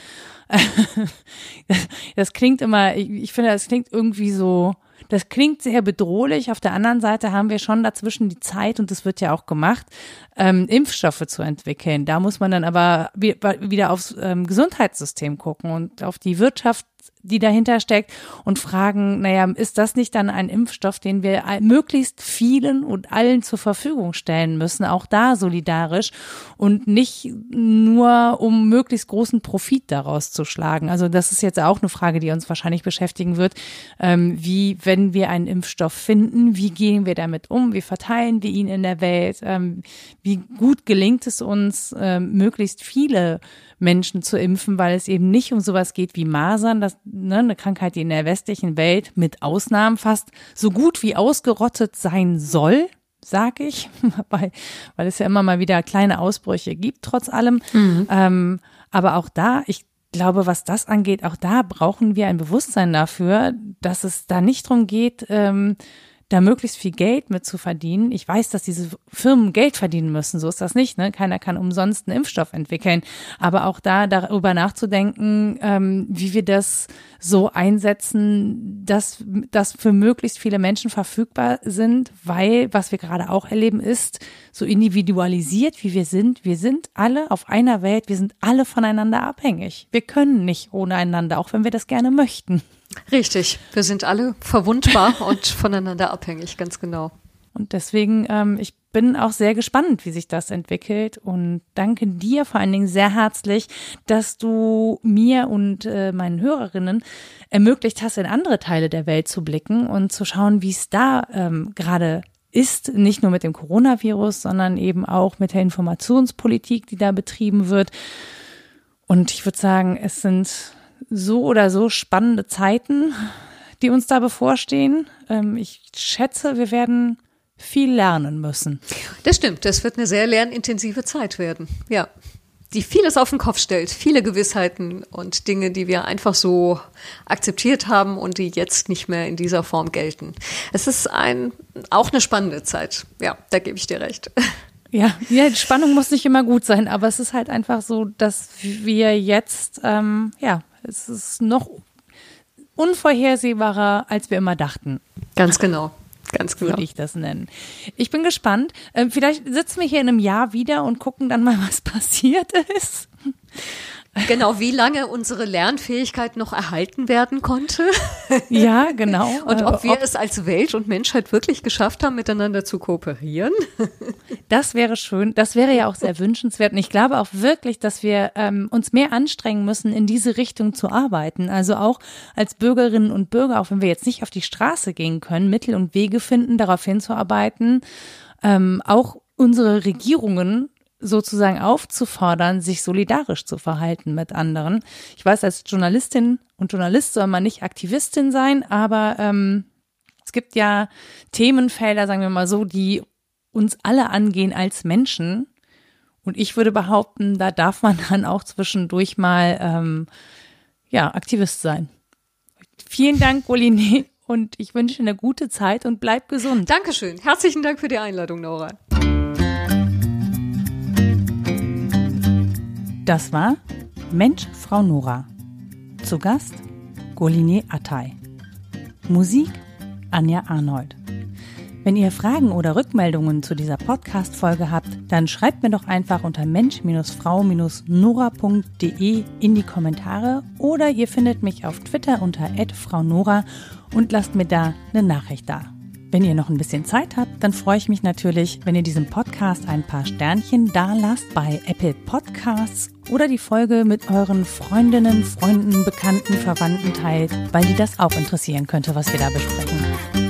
(laughs) das klingt immer, ich, ich finde, das klingt irgendwie so das klingt sehr bedrohlich. Auf der anderen Seite haben wir schon dazwischen die Zeit, und das wird ja auch gemacht, ähm, Impfstoffe zu entwickeln. Da muss man dann aber wieder aufs ähm, Gesundheitssystem gucken und auf die Wirtschaft die dahinter steckt und fragen, naja, ist das nicht dann ein Impfstoff, den wir möglichst vielen und allen zur Verfügung stellen müssen, auch da solidarisch und nicht nur um möglichst großen Profit daraus zu schlagen. Also das ist jetzt auch eine Frage, die uns wahrscheinlich beschäftigen wird. Ähm, wie, wenn wir einen Impfstoff finden, wie gehen wir damit um? Wie verteilen wir ihn in der Welt? Ähm, wie gut gelingt es uns, ähm, möglichst viele Menschen zu impfen, weil es eben nicht um sowas geht wie Masern, das, ne, eine Krankheit, die in der westlichen Welt mit Ausnahmen fast so gut wie ausgerottet sein soll, sag ich, (laughs) weil, weil es ja immer mal wieder kleine Ausbrüche gibt, trotz allem. Mhm. Ähm, aber auch da, ich glaube, was das angeht, auch da brauchen wir ein Bewusstsein dafür, dass es da nicht drum geht, ähm, da möglichst viel Geld mit zu verdienen. Ich weiß, dass diese Firmen Geld verdienen müssen, so ist das nicht. Ne? Keiner kann umsonst einen Impfstoff entwickeln. Aber auch da darüber nachzudenken, ähm, wie wir das so einsetzen, dass das für möglichst viele Menschen verfügbar sind, weil was wir gerade auch erleben ist, so individualisiert, wie wir sind. Wir sind alle auf einer Welt, wir sind alle voneinander abhängig. Wir können nicht ohne einander, auch wenn wir das gerne möchten. Richtig, wir sind alle verwundbar (laughs) und voneinander abhängig, ganz genau. Und deswegen, ähm, ich bin auch sehr gespannt, wie sich das entwickelt und danke dir vor allen Dingen sehr herzlich, dass du mir und äh, meinen Hörerinnen ermöglicht hast, in andere Teile der Welt zu blicken und zu schauen, wie es da ähm, gerade ist, nicht nur mit dem Coronavirus, sondern eben auch mit der Informationspolitik, die da betrieben wird. Und ich würde sagen, es sind so oder so spannende Zeiten, die uns da bevorstehen. Ähm, ich schätze, wir werden viel lernen müssen. Das stimmt, das wird eine sehr lernintensive Zeit werden. Ja. Die vieles auf den Kopf stellt, viele Gewissheiten und Dinge, die wir einfach so akzeptiert haben und die jetzt nicht mehr in dieser Form gelten. Es ist ein, auch eine spannende Zeit. Ja, da gebe ich dir recht. (laughs) Ja, ja, die Spannung muss nicht immer gut sein, aber es ist halt einfach so, dass wir jetzt, ähm, ja, es ist noch unvorhersehbarer, als wir immer dachten. Ganz genau. Ganz genau. Würde ich das nennen. Ich bin gespannt. Ähm, vielleicht sitzen wir hier in einem Jahr wieder und gucken dann mal, (laughs) was passiert ist. Genau, wie lange unsere Lernfähigkeit noch erhalten werden konnte. Ja, genau. (laughs) Und ob wir ob, es als Welt und Menschheit wirklich geschafft haben, miteinander zu kooperieren. (laughs) Das wäre schön. Das wäre ja auch sehr wünschenswert. Und ich glaube auch wirklich, dass wir ähm, uns mehr anstrengen müssen, in diese Richtung zu arbeiten. Also auch als Bürgerinnen und Bürger, auch wenn wir jetzt nicht auf die Straße gehen können, Mittel und Wege finden, darauf hinzuarbeiten, ähm, auch unsere Regierungen sozusagen aufzufordern, sich solidarisch zu verhalten mit anderen. Ich weiß, als Journalistin und Journalist soll man nicht Aktivistin sein, aber ähm, es gibt ja Themenfelder, sagen wir mal so, die uns alle angehen als Menschen. Und ich würde behaupten, da darf man dann auch zwischendurch mal ähm, ja Aktivist sein. Vielen Dank, Goline, und ich wünsche eine gute Zeit und bleib gesund. Dankeschön. Herzlichen Dank für die Einladung, Nora. Das war Mensch, Frau Nora. Zu Gast Goline Attai. Musik Anja Arnold. Wenn ihr Fragen oder Rückmeldungen zu dieser Podcast-Folge habt, dann schreibt mir doch einfach unter mensch-frau-nora.de in die Kommentare oder ihr findet mich auf Twitter unter @fraunora und lasst mir da eine Nachricht da. Wenn ihr noch ein bisschen Zeit habt, dann freue ich mich natürlich, wenn ihr diesem Podcast ein paar Sternchen da lasst bei Apple Podcasts oder die Folge mit euren Freundinnen, Freunden, Bekannten, Verwandten teilt, weil die das auch interessieren könnte, was wir da besprechen.